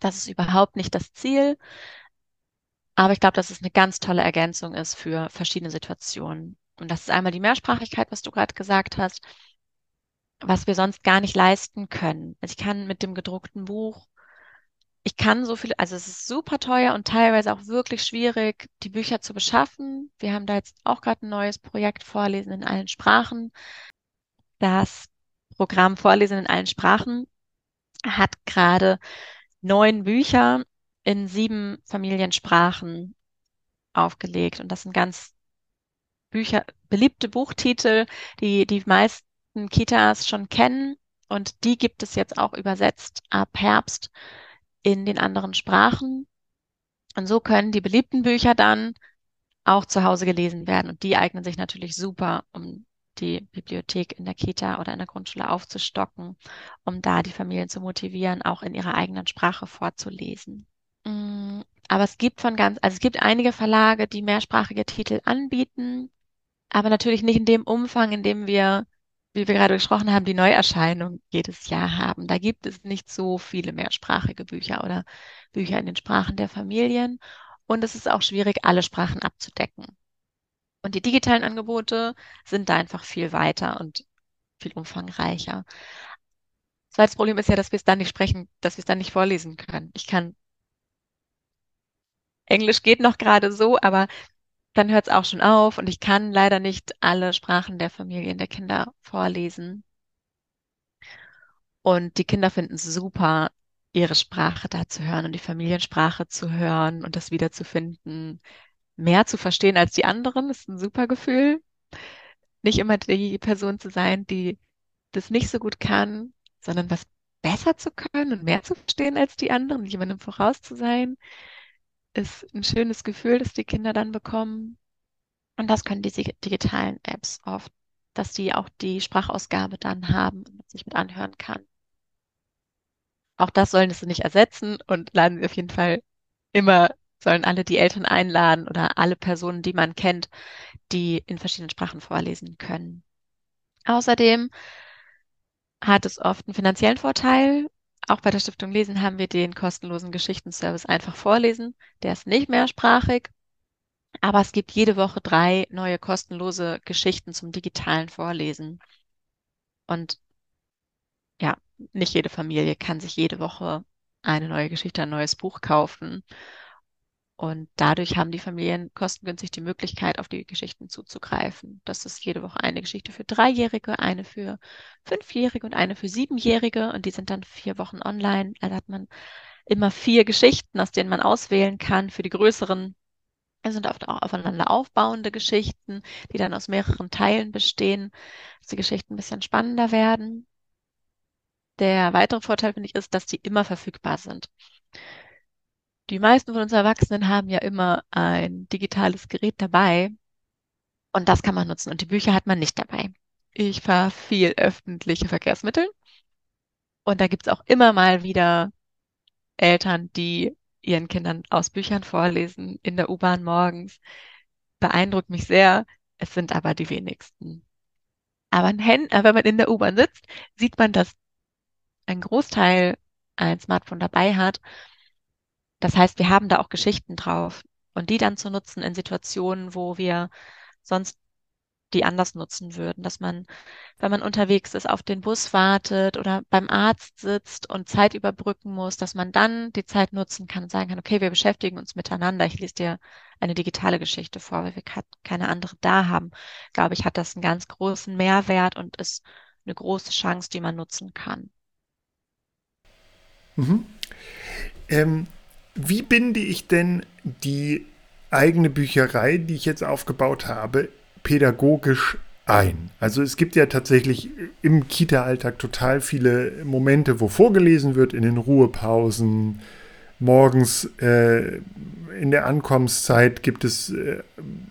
Das ist überhaupt nicht das Ziel. Aber ich glaube, dass es eine ganz tolle Ergänzung ist für verschiedene Situationen. Und das ist einmal die Mehrsprachigkeit, was du gerade gesagt hast, was wir sonst gar nicht leisten können. Also ich kann mit dem gedruckten Buch, ich kann so viel, also es ist super teuer und teilweise auch wirklich schwierig, die Bücher zu beschaffen. Wir haben da jetzt auch gerade ein neues Projekt Vorlesen in allen Sprachen. Das Programm Vorlesen in allen Sprachen hat gerade neun Bücher in sieben Familiensprachen aufgelegt. Und das sind ganz Bücher, beliebte Buchtitel, die die meisten Kitas schon kennen. Und die gibt es jetzt auch übersetzt ab Herbst in den anderen Sprachen. Und so können die beliebten Bücher dann auch zu Hause gelesen werden. Und die eignen sich natürlich super, um die Bibliothek in der Kita oder in der Grundschule aufzustocken, um da die Familien zu motivieren, auch in ihrer eigenen Sprache vorzulesen. Mm, aber es gibt von ganz, also es gibt einige Verlage, die mehrsprachige Titel anbieten, aber natürlich nicht in dem Umfang, in dem wir, wie wir gerade gesprochen haben, die Neuerscheinung jedes Jahr haben. Da gibt es nicht so viele mehrsprachige Bücher oder Bücher in den Sprachen der Familien. Und es ist auch schwierig, alle Sprachen abzudecken. Und die digitalen Angebote sind da einfach viel weiter und viel umfangreicher. Zweites Problem ist ja, dass wir es dann nicht sprechen, dass wir es dann nicht vorlesen können. Ich kann Englisch geht noch gerade so, aber dann hört es auch schon auf und ich kann leider nicht alle Sprachen der Familien der Kinder vorlesen. Und die Kinder finden es super, ihre Sprache da zu hören und die Familiensprache zu hören und das wiederzufinden, mehr zu verstehen als die anderen, ist ein super Gefühl. Nicht immer die Person zu sein, die das nicht so gut kann, sondern was besser zu können und mehr zu verstehen als die anderen, jemandem voraus zu sein, ist ein schönes Gefühl, das die Kinder dann bekommen. Und das können diese digitalen Apps oft, dass die auch die Sprachausgabe dann haben und sich mit anhören kann. Auch das sollen sie nicht ersetzen und laden sie auf jeden Fall immer, sollen alle die Eltern einladen oder alle Personen, die man kennt, die in verschiedenen Sprachen vorlesen können. Außerdem hat es oft einen finanziellen Vorteil. Auch bei der Stiftung Lesen haben wir den kostenlosen Geschichtenservice einfach vorlesen. Der ist nicht mehrsprachig, aber es gibt jede Woche drei neue kostenlose Geschichten zum digitalen Vorlesen. Und ja, nicht jede Familie kann sich jede Woche eine neue Geschichte, ein neues Buch kaufen. Und dadurch haben die Familien kostengünstig die Möglichkeit, auf die Geschichten zuzugreifen. Das ist jede Woche eine Geschichte für Dreijährige, eine für Fünfjährige und eine für Siebenjährige. Und die sind dann vier Wochen online. Also hat man immer vier Geschichten, aus denen man auswählen kann. Für die größeren es sind oft auch aufeinander aufbauende Geschichten, die dann aus mehreren Teilen bestehen, dass die Geschichten ein bisschen spannender werden. Der weitere Vorteil, finde ich, ist, dass die immer verfügbar sind. Die meisten von uns Erwachsenen haben ja immer ein digitales Gerät dabei und das kann man nutzen und die Bücher hat man nicht dabei. Ich fahre viel öffentliche Verkehrsmittel und da gibt es auch immer mal wieder Eltern, die ihren Kindern aus Büchern vorlesen in der U-Bahn morgens. Beeindruckt mich sehr. Es sind aber die wenigsten. Aber wenn man in der U-Bahn sitzt, sieht man, dass ein Großteil ein Smartphone dabei hat. Das heißt, wir haben da auch Geschichten drauf. Und die dann zu nutzen in Situationen, wo wir sonst die anders nutzen würden, dass man, wenn man unterwegs ist, auf den Bus wartet oder beim Arzt sitzt und Zeit überbrücken muss, dass man dann die Zeit nutzen kann und sagen kann, okay, wir beschäftigen uns miteinander. Ich lese dir eine digitale Geschichte vor, weil wir keine andere da haben. Glaube ich, hat das einen ganz großen Mehrwert und ist eine große Chance, die man nutzen kann. Mhm. Ähm, wie binde ich denn die eigene Bücherei, die ich jetzt aufgebaut habe, pädagogisch ein? Also es gibt ja tatsächlich im Kita-Alltag total viele Momente, wo vorgelesen wird, in den Ruhepausen, morgens äh, in der Ankommenszeit gibt es äh,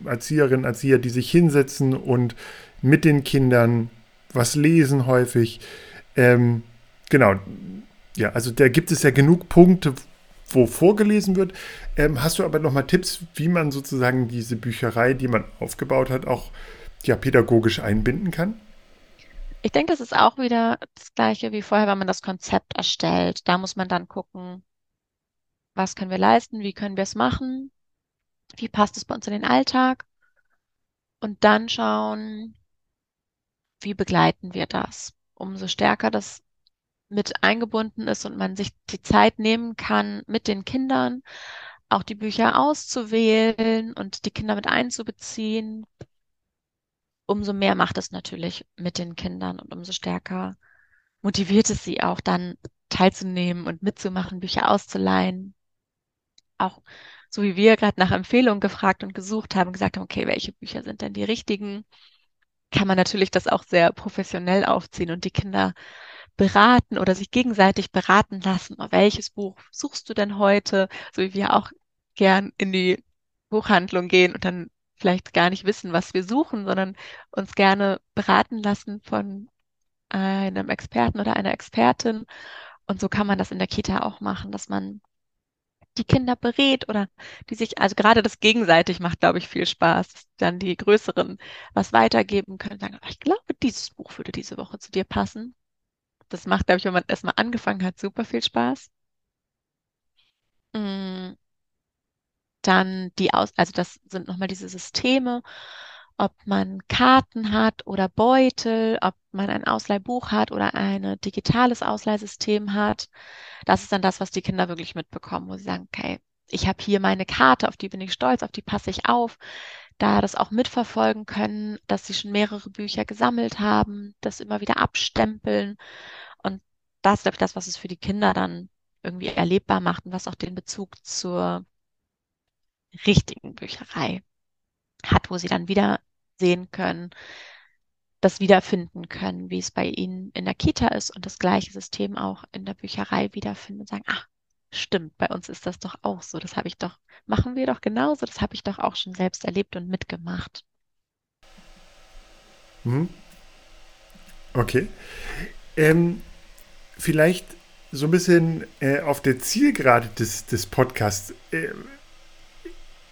Erzieherinnen, Erzieher, die sich hinsetzen und mit den Kindern was lesen häufig. Ähm, genau, ja, also da gibt es ja genug Punkte, wo vorgelesen wird. Ähm, hast du aber noch mal Tipps, wie man sozusagen diese Bücherei, die man aufgebaut hat, auch ja, pädagogisch einbinden kann? Ich denke, das ist auch wieder das Gleiche wie vorher, wenn man das Konzept erstellt. Da muss man dann gucken, was können wir leisten, wie können wir es machen, wie passt es bei uns in den Alltag und dann schauen, wie begleiten wir das. Umso stärker das mit eingebunden ist und man sich die Zeit nehmen kann, mit den Kindern auch die Bücher auszuwählen und die Kinder mit einzubeziehen, umso mehr macht es natürlich mit den Kindern und umso stärker motiviert es sie auch dann teilzunehmen und mitzumachen, Bücher auszuleihen. Auch so wie wir gerade nach Empfehlungen gefragt und gesucht haben, gesagt haben, okay, welche Bücher sind denn die richtigen, kann man natürlich das auch sehr professionell aufziehen und die Kinder beraten oder sich gegenseitig beraten lassen. Welches Buch suchst du denn heute? So wie wir auch gern in die Buchhandlung gehen und dann vielleicht gar nicht wissen, was wir suchen, sondern uns gerne beraten lassen von einem Experten oder einer Expertin. Und so kann man das in der Kita auch machen, dass man die Kinder berät oder die sich, also gerade das gegenseitig macht, glaube ich, viel Spaß, dass dann die Größeren was weitergeben können, sagen, ich glaube, dieses Buch würde diese Woche zu dir passen. Das macht, glaube ich, wenn man erstmal angefangen hat, super viel Spaß. Mm. Dann die Aus, also das sind nochmal diese Systeme, ob man Karten hat oder Beutel, ob man ein Ausleihbuch hat oder ein digitales Ausleihsystem hat. Das ist dann das, was die Kinder wirklich mitbekommen, wo sie sagen, okay, ich habe hier meine Karte, auf die bin ich stolz, auf die passe ich auf. Da das auch mitverfolgen können, dass sie schon mehrere Bücher gesammelt haben, das immer wieder abstempeln. Und das ist, glaube ich, das, was es für die Kinder dann irgendwie erlebbar macht und was auch den Bezug zur richtigen Bücherei hat, wo sie dann wieder sehen können, das wiederfinden können, wie es bei ihnen in der Kita ist und das gleiche System auch in der Bücherei wiederfinden und sagen, ach, stimmt, bei uns ist das doch auch so, das habe ich doch, machen wir doch genauso, das habe ich doch auch schon selbst erlebt und mitgemacht. Mhm. Okay. Ähm, vielleicht so ein bisschen äh, auf der Zielgerade des, des Podcasts. Äh,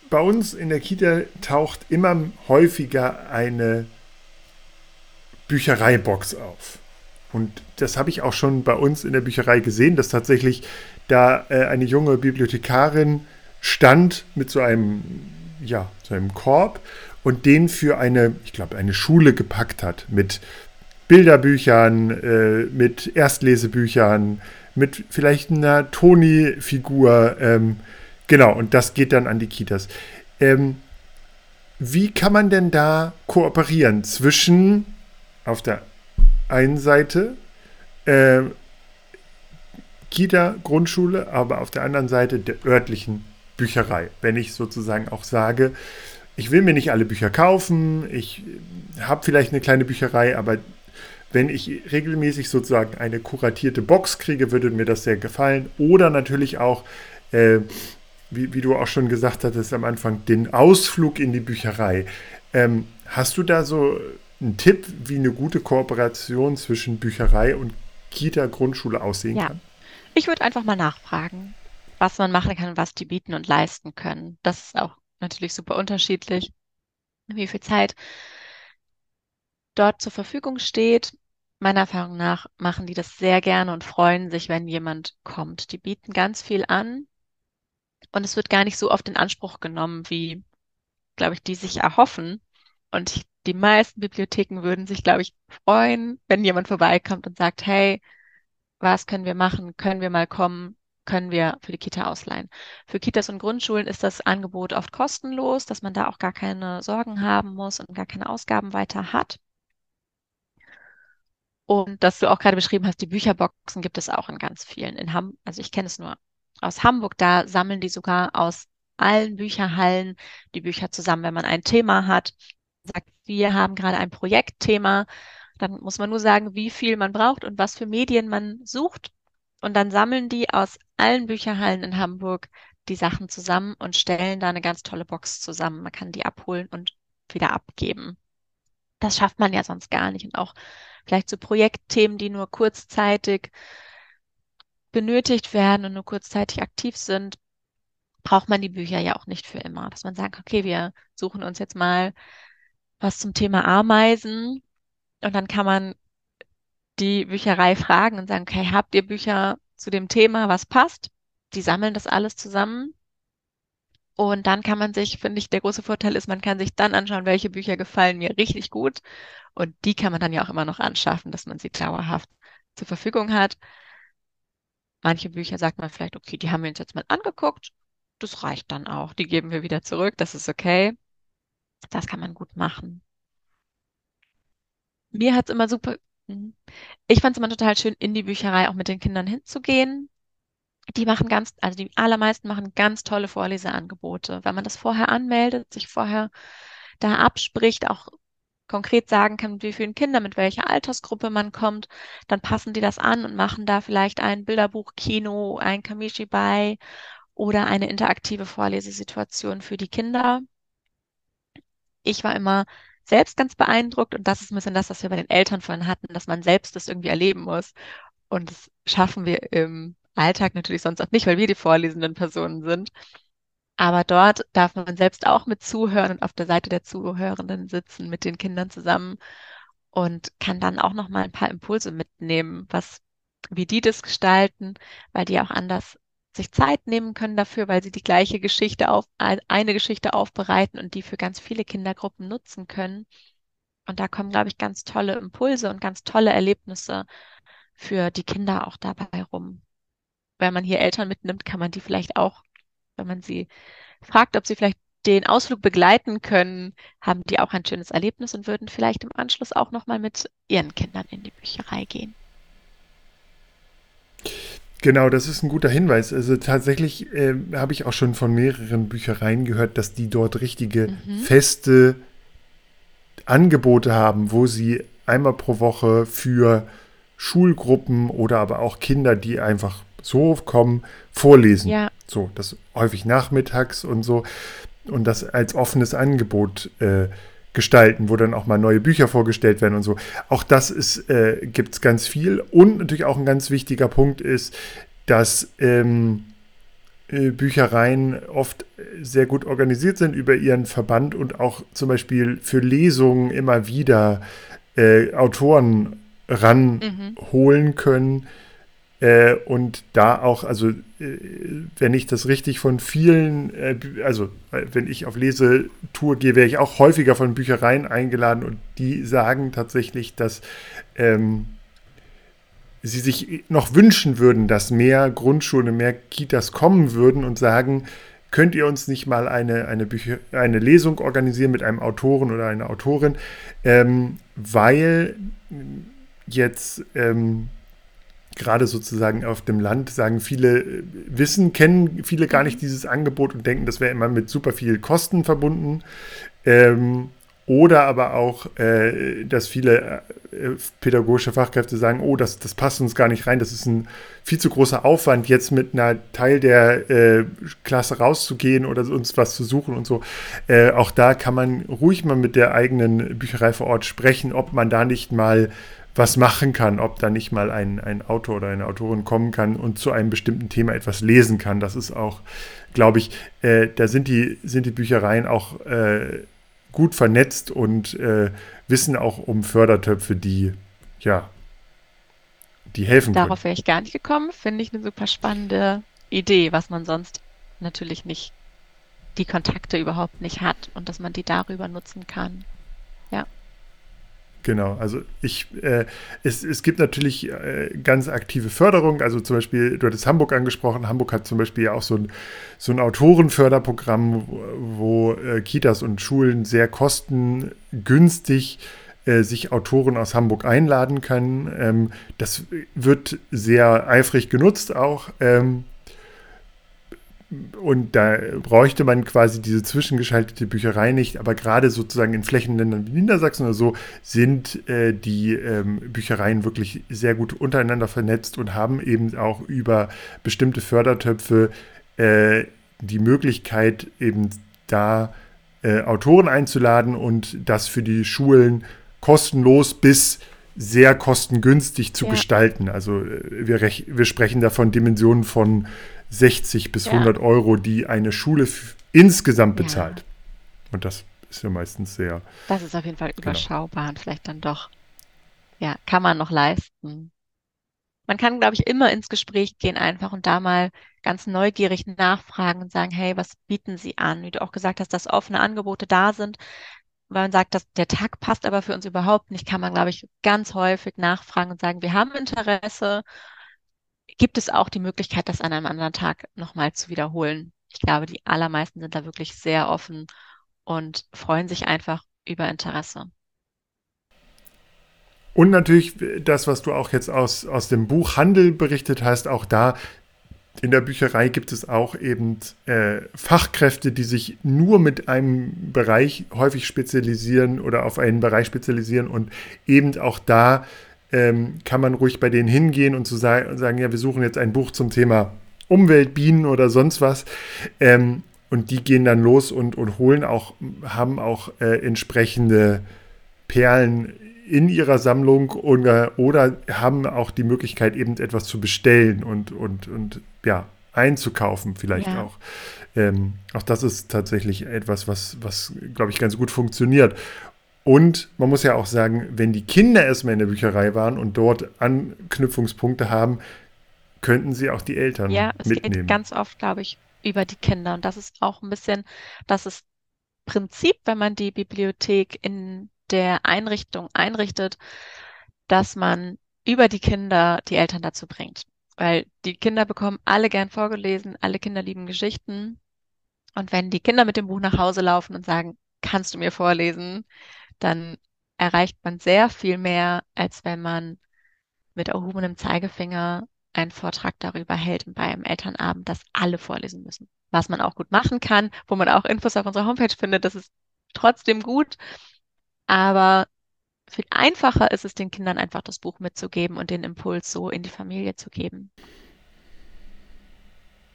bei uns in der Kita taucht immer häufiger eine Büchereibox auf. Und das habe ich auch schon bei uns in der Bücherei gesehen, dass tatsächlich da äh, eine junge Bibliothekarin stand mit so einem, ja, so einem Korb und den für eine, ich glaube, eine Schule gepackt hat mit Bilderbüchern, äh, mit Erstlesebüchern, mit vielleicht einer Toni-Figur. Ähm, genau, und das geht dann an die Kitas. Ähm, wie kann man denn da kooperieren zwischen auf der einen Seite äh, Kita, Grundschule, aber auf der anderen Seite der örtlichen Bücherei. Wenn ich sozusagen auch sage, ich will mir nicht alle Bücher kaufen, ich habe vielleicht eine kleine Bücherei, aber wenn ich regelmäßig sozusagen eine kuratierte Box kriege, würde mir das sehr gefallen. Oder natürlich auch, äh, wie, wie, du auch schon gesagt hattest am Anfang, den Ausflug in die Bücherei. Ähm, hast du da so einen Tipp, wie eine gute Kooperation zwischen Bücherei und Kita, Grundschule aussehen ja. kann? Ich würde einfach mal nachfragen, was man machen kann was die bieten und leisten können. Das ist auch natürlich super unterschiedlich, wie viel Zeit dort zur Verfügung steht. Meiner Erfahrung nach machen die das sehr gerne und freuen sich, wenn jemand kommt. Die bieten ganz viel an und es wird gar nicht so oft in Anspruch genommen, wie, glaube ich, die sich erhoffen. Und die meisten Bibliotheken würden sich, glaube ich, freuen, wenn jemand vorbeikommt und sagt, hey, was können wir machen? Können wir mal kommen? Können wir für die Kita ausleihen? Für Kitas und Grundschulen ist das Angebot oft kostenlos, dass man da auch gar keine Sorgen haben muss und gar keine Ausgaben weiter hat. Und dass du auch gerade beschrieben hast, die Bücherboxen gibt es auch in ganz vielen. In Ham also ich kenne es nur aus Hamburg, da sammeln die sogar aus allen Bücherhallen die Bücher zusammen, wenn man ein Thema hat sagt, wir haben gerade ein Projektthema, dann muss man nur sagen, wie viel man braucht und was für Medien man sucht. Und dann sammeln die aus allen Bücherhallen in Hamburg die Sachen zusammen und stellen da eine ganz tolle Box zusammen. Man kann die abholen und wieder abgeben. Das schafft man ja sonst gar nicht. Und auch vielleicht so Projektthemen, die nur kurzzeitig benötigt werden und nur kurzzeitig aktiv sind, braucht man die Bücher ja auch nicht für immer. Dass man sagt, okay, wir suchen uns jetzt mal was zum Thema Ameisen. Und dann kann man die Bücherei fragen und sagen, okay, habt ihr Bücher zu dem Thema, was passt? Die sammeln das alles zusammen. Und dann kann man sich, finde ich, der große Vorteil ist, man kann sich dann anschauen, welche Bücher gefallen mir richtig gut. Und die kann man dann ja auch immer noch anschaffen, dass man sie dauerhaft zur Verfügung hat. Manche Bücher sagt man vielleicht, okay, die haben wir uns jetzt mal angeguckt. Das reicht dann auch. Die geben wir wieder zurück. Das ist okay. Das kann man gut machen. Mir hat es immer super, mhm. ich fand es immer total schön, in die Bücherei auch mit den Kindern hinzugehen. Die machen ganz, also die allermeisten machen ganz tolle Vorleseangebote. Wenn man das vorher anmeldet, sich vorher da abspricht, auch konkret sagen kann, mit wie vielen Kindern, mit welcher Altersgruppe man kommt, dann passen die das an und machen da vielleicht ein Bilderbuch-Kino, ein Kamishibai oder eine interaktive Vorlesesituation für die Kinder ich war immer selbst ganz beeindruckt und das ist ein bisschen das, was wir bei den Eltern vorhin hatten, dass man selbst das irgendwie erleben muss. Und das schaffen wir im Alltag natürlich sonst auch nicht, weil wir die vorlesenden Personen sind. Aber dort darf man selbst auch mit zuhören und auf der Seite der Zuhörenden sitzen mit den Kindern zusammen und kann dann auch noch mal ein paar Impulse mitnehmen, was, wie die das gestalten, weil die auch anders sich Zeit nehmen können dafür, weil sie die gleiche Geschichte auf, eine Geschichte aufbereiten und die für ganz viele Kindergruppen nutzen können. Und da kommen, glaube ich, ganz tolle Impulse und ganz tolle Erlebnisse für die Kinder auch dabei rum. Wenn man hier Eltern mitnimmt, kann man die vielleicht auch, wenn man sie fragt, ob sie vielleicht den Ausflug begleiten können, haben die auch ein schönes Erlebnis und würden vielleicht im Anschluss auch nochmal mit ihren Kindern in die Bücherei gehen. Genau, das ist ein guter Hinweis. Also tatsächlich äh, habe ich auch schon von mehreren Büchereien gehört, dass die dort richtige mhm. feste Angebote haben, wo sie einmal pro Woche für Schulgruppen oder aber auch Kinder, die einfach so kommen, vorlesen. Ja. So, das häufig nachmittags und so. Und das als offenes Angebot äh, gestalten, wo dann auch mal neue Bücher vorgestellt werden und so. Auch das ist, äh, gibt es ganz viel. Und natürlich auch ein ganz wichtiger Punkt ist, dass ähm, äh, Büchereien oft sehr gut organisiert sind über ihren Verband und auch zum Beispiel für Lesungen immer wieder äh, Autoren ranholen mhm. können. Äh, und da auch, also äh, wenn ich das richtig von vielen, äh, also wenn ich auf Lesetour gehe, wäre ich auch häufiger von Büchereien eingeladen und die sagen tatsächlich, dass ähm, sie sich noch wünschen würden, dass mehr Grundschulen, mehr Kitas kommen würden und sagen, könnt ihr uns nicht mal eine, eine, Bücher, eine Lesung organisieren mit einem Autoren oder einer Autorin, ähm, weil jetzt ähm, gerade sozusagen auf dem Land sagen viele, äh, wissen, kennen viele gar nicht dieses Angebot und denken, das wäre immer mit super viel Kosten verbunden. Ähm, oder aber auch, äh, dass viele äh, pädagogische Fachkräfte sagen, oh, das, das passt uns gar nicht rein, das ist ein viel zu großer Aufwand, jetzt mit einer Teil der äh, Klasse rauszugehen oder uns was zu suchen und so. Äh, auch da kann man ruhig mal mit der eigenen Bücherei vor Ort sprechen, ob man da nicht mal was machen kann, ob da nicht mal ein, ein Autor oder eine Autorin kommen kann und zu einem bestimmten Thema etwas lesen kann. Das ist auch, glaube ich, äh, da sind die, sind die Büchereien auch äh, gut vernetzt und äh, wissen auch um Fördertöpfe, die, ja, die helfen Darauf wäre ich gar nicht gekommen. Finde ich eine super spannende Idee, was man sonst natürlich nicht, die Kontakte überhaupt nicht hat und dass man die darüber nutzen kann. Genau, also ich, äh, es, es gibt natürlich äh, ganz aktive Förderung, also zum Beispiel, du hattest Hamburg angesprochen, Hamburg hat zum Beispiel ja auch so ein, so ein Autorenförderprogramm, wo, wo äh, Kitas und Schulen sehr kostengünstig äh, sich Autoren aus Hamburg einladen können. Ähm, das wird sehr eifrig genutzt auch. Ähm, und da bräuchte man quasi diese zwischengeschaltete Bücherei nicht, aber gerade sozusagen in Flächenländern wie Niedersachsen oder so sind äh, die ähm, Büchereien wirklich sehr gut untereinander vernetzt und haben eben auch über bestimmte Fördertöpfe äh, die Möglichkeit, eben da äh, Autoren einzuladen und das für die Schulen kostenlos bis sehr kostengünstig zu ja. gestalten. Also äh, wir, wir sprechen da von Dimensionen von 60 bis ja. 100 Euro, die eine Schule insgesamt bezahlt. Ja. Und das ist ja meistens sehr. Das ist auf jeden Fall genau. überschaubar genau. und vielleicht dann doch, ja, kann man noch leisten. Man kann, glaube ich, immer ins Gespräch gehen einfach und da mal ganz neugierig nachfragen und sagen, hey, was bieten Sie an? Wie du auch gesagt hast, dass offene Angebote da sind. Weil man sagt, dass der Tag passt aber für uns überhaupt nicht, kann man, glaube ich, ganz häufig nachfragen und sagen, wir haben Interesse gibt es auch die Möglichkeit, das an einem anderen Tag nochmal zu wiederholen. Ich glaube, die allermeisten sind da wirklich sehr offen und freuen sich einfach über Interesse. Und natürlich das, was du auch jetzt aus, aus dem Buch Handel berichtet hast, auch da in der Bücherei gibt es auch eben äh, Fachkräfte, die sich nur mit einem Bereich häufig spezialisieren oder auf einen Bereich spezialisieren und eben auch da ähm, kann man ruhig bei denen hingehen und zu sagen, sagen, ja, wir suchen jetzt ein Buch zum Thema Umwelt, Bienen oder sonst was. Ähm, und die gehen dann los und, und holen auch, haben auch äh, entsprechende Perlen in ihrer Sammlung oder, oder haben auch die Möglichkeit, eben etwas zu bestellen und, und, und ja, einzukaufen, vielleicht ja. auch. Ähm, auch das ist tatsächlich etwas, was, was glaube ich, ganz gut funktioniert. Und man muss ja auch sagen, wenn die Kinder erstmal in der Bücherei waren und dort Anknüpfungspunkte haben, könnten sie auch die Eltern ja, es mitnehmen. Geht ganz oft, glaube ich, über die Kinder. Und das ist auch ein bisschen das ist Prinzip, wenn man die Bibliothek in der Einrichtung einrichtet, dass man über die Kinder die Eltern dazu bringt. Weil die Kinder bekommen alle gern vorgelesen, alle Kinder lieben Geschichten. Und wenn die Kinder mit dem Buch nach Hause laufen und sagen, kannst du mir vorlesen, dann erreicht man sehr viel mehr, als wenn man mit erhobenem Zeigefinger einen Vortrag darüber hält beim Elternabend, dass alle vorlesen müssen. Was man auch gut machen kann, wo man auch Infos auf unserer Homepage findet, das ist trotzdem gut. Aber viel einfacher ist es, den Kindern einfach das Buch mitzugeben und den Impuls so in die Familie zu geben.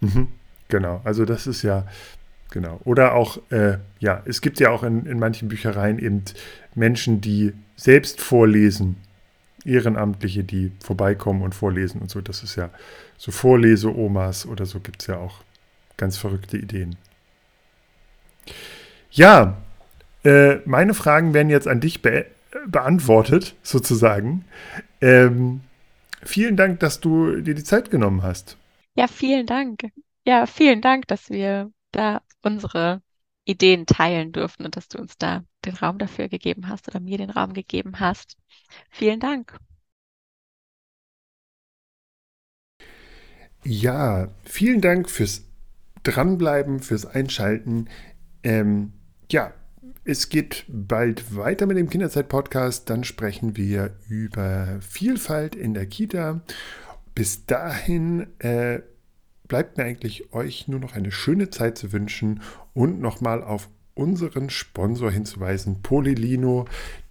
Mhm, genau, also das ist ja, genau. Oder auch, äh, ja, es gibt ja auch in, in manchen Büchereien eben Menschen, die selbst vorlesen, Ehrenamtliche, die vorbeikommen und vorlesen und so. Das ist ja so Vorlese-Omas oder so gibt es ja auch ganz verrückte Ideen. Ja, äh, meine Fragen werden jetzt an dich be beantwortet, sozusagen. Ähm, vielen Dank, dass du dir die Zeit genommen hast. Ja, vielen Dank. Ja, vielen Dank, dass wir da unsere Ideen teilen durften und dass du uns da den Raum dafür gegeben hast oder mir den Raum gegeben hast. Vielen Dank. Ja, vielen Dank fürs Dranbleiben, fürs Einschalten. Ähm, ja, es geht bald weiter mit dem Kinderzeit-Podcast. Dann sprechen wir über Vielfalt in der Kita. Bis dahin äh, bleibt mir eigentlich euch nur noch eine schöne Zeit zu wünschen und nochmal auf unseren Sponsor hinzuweisen, Polilino.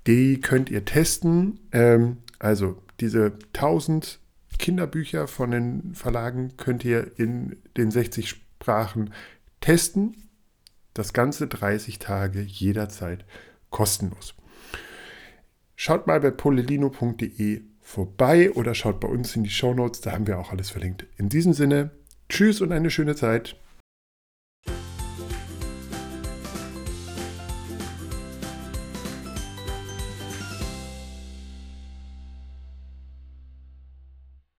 Die könnt ihr testen. Ähm, also diese 1000 Kinderbücher von den Verlagen könnt ihr in den 60 Sprachen testen. Das Ganze 30 Tage jederzeit kostenlos. Schaut mal bei polilino.de vorbei oder schaut bei uns in die Show Notes, da haben wir auch alles verlinkt. In diesem Sinne, tschüss und eine schöne Zeit.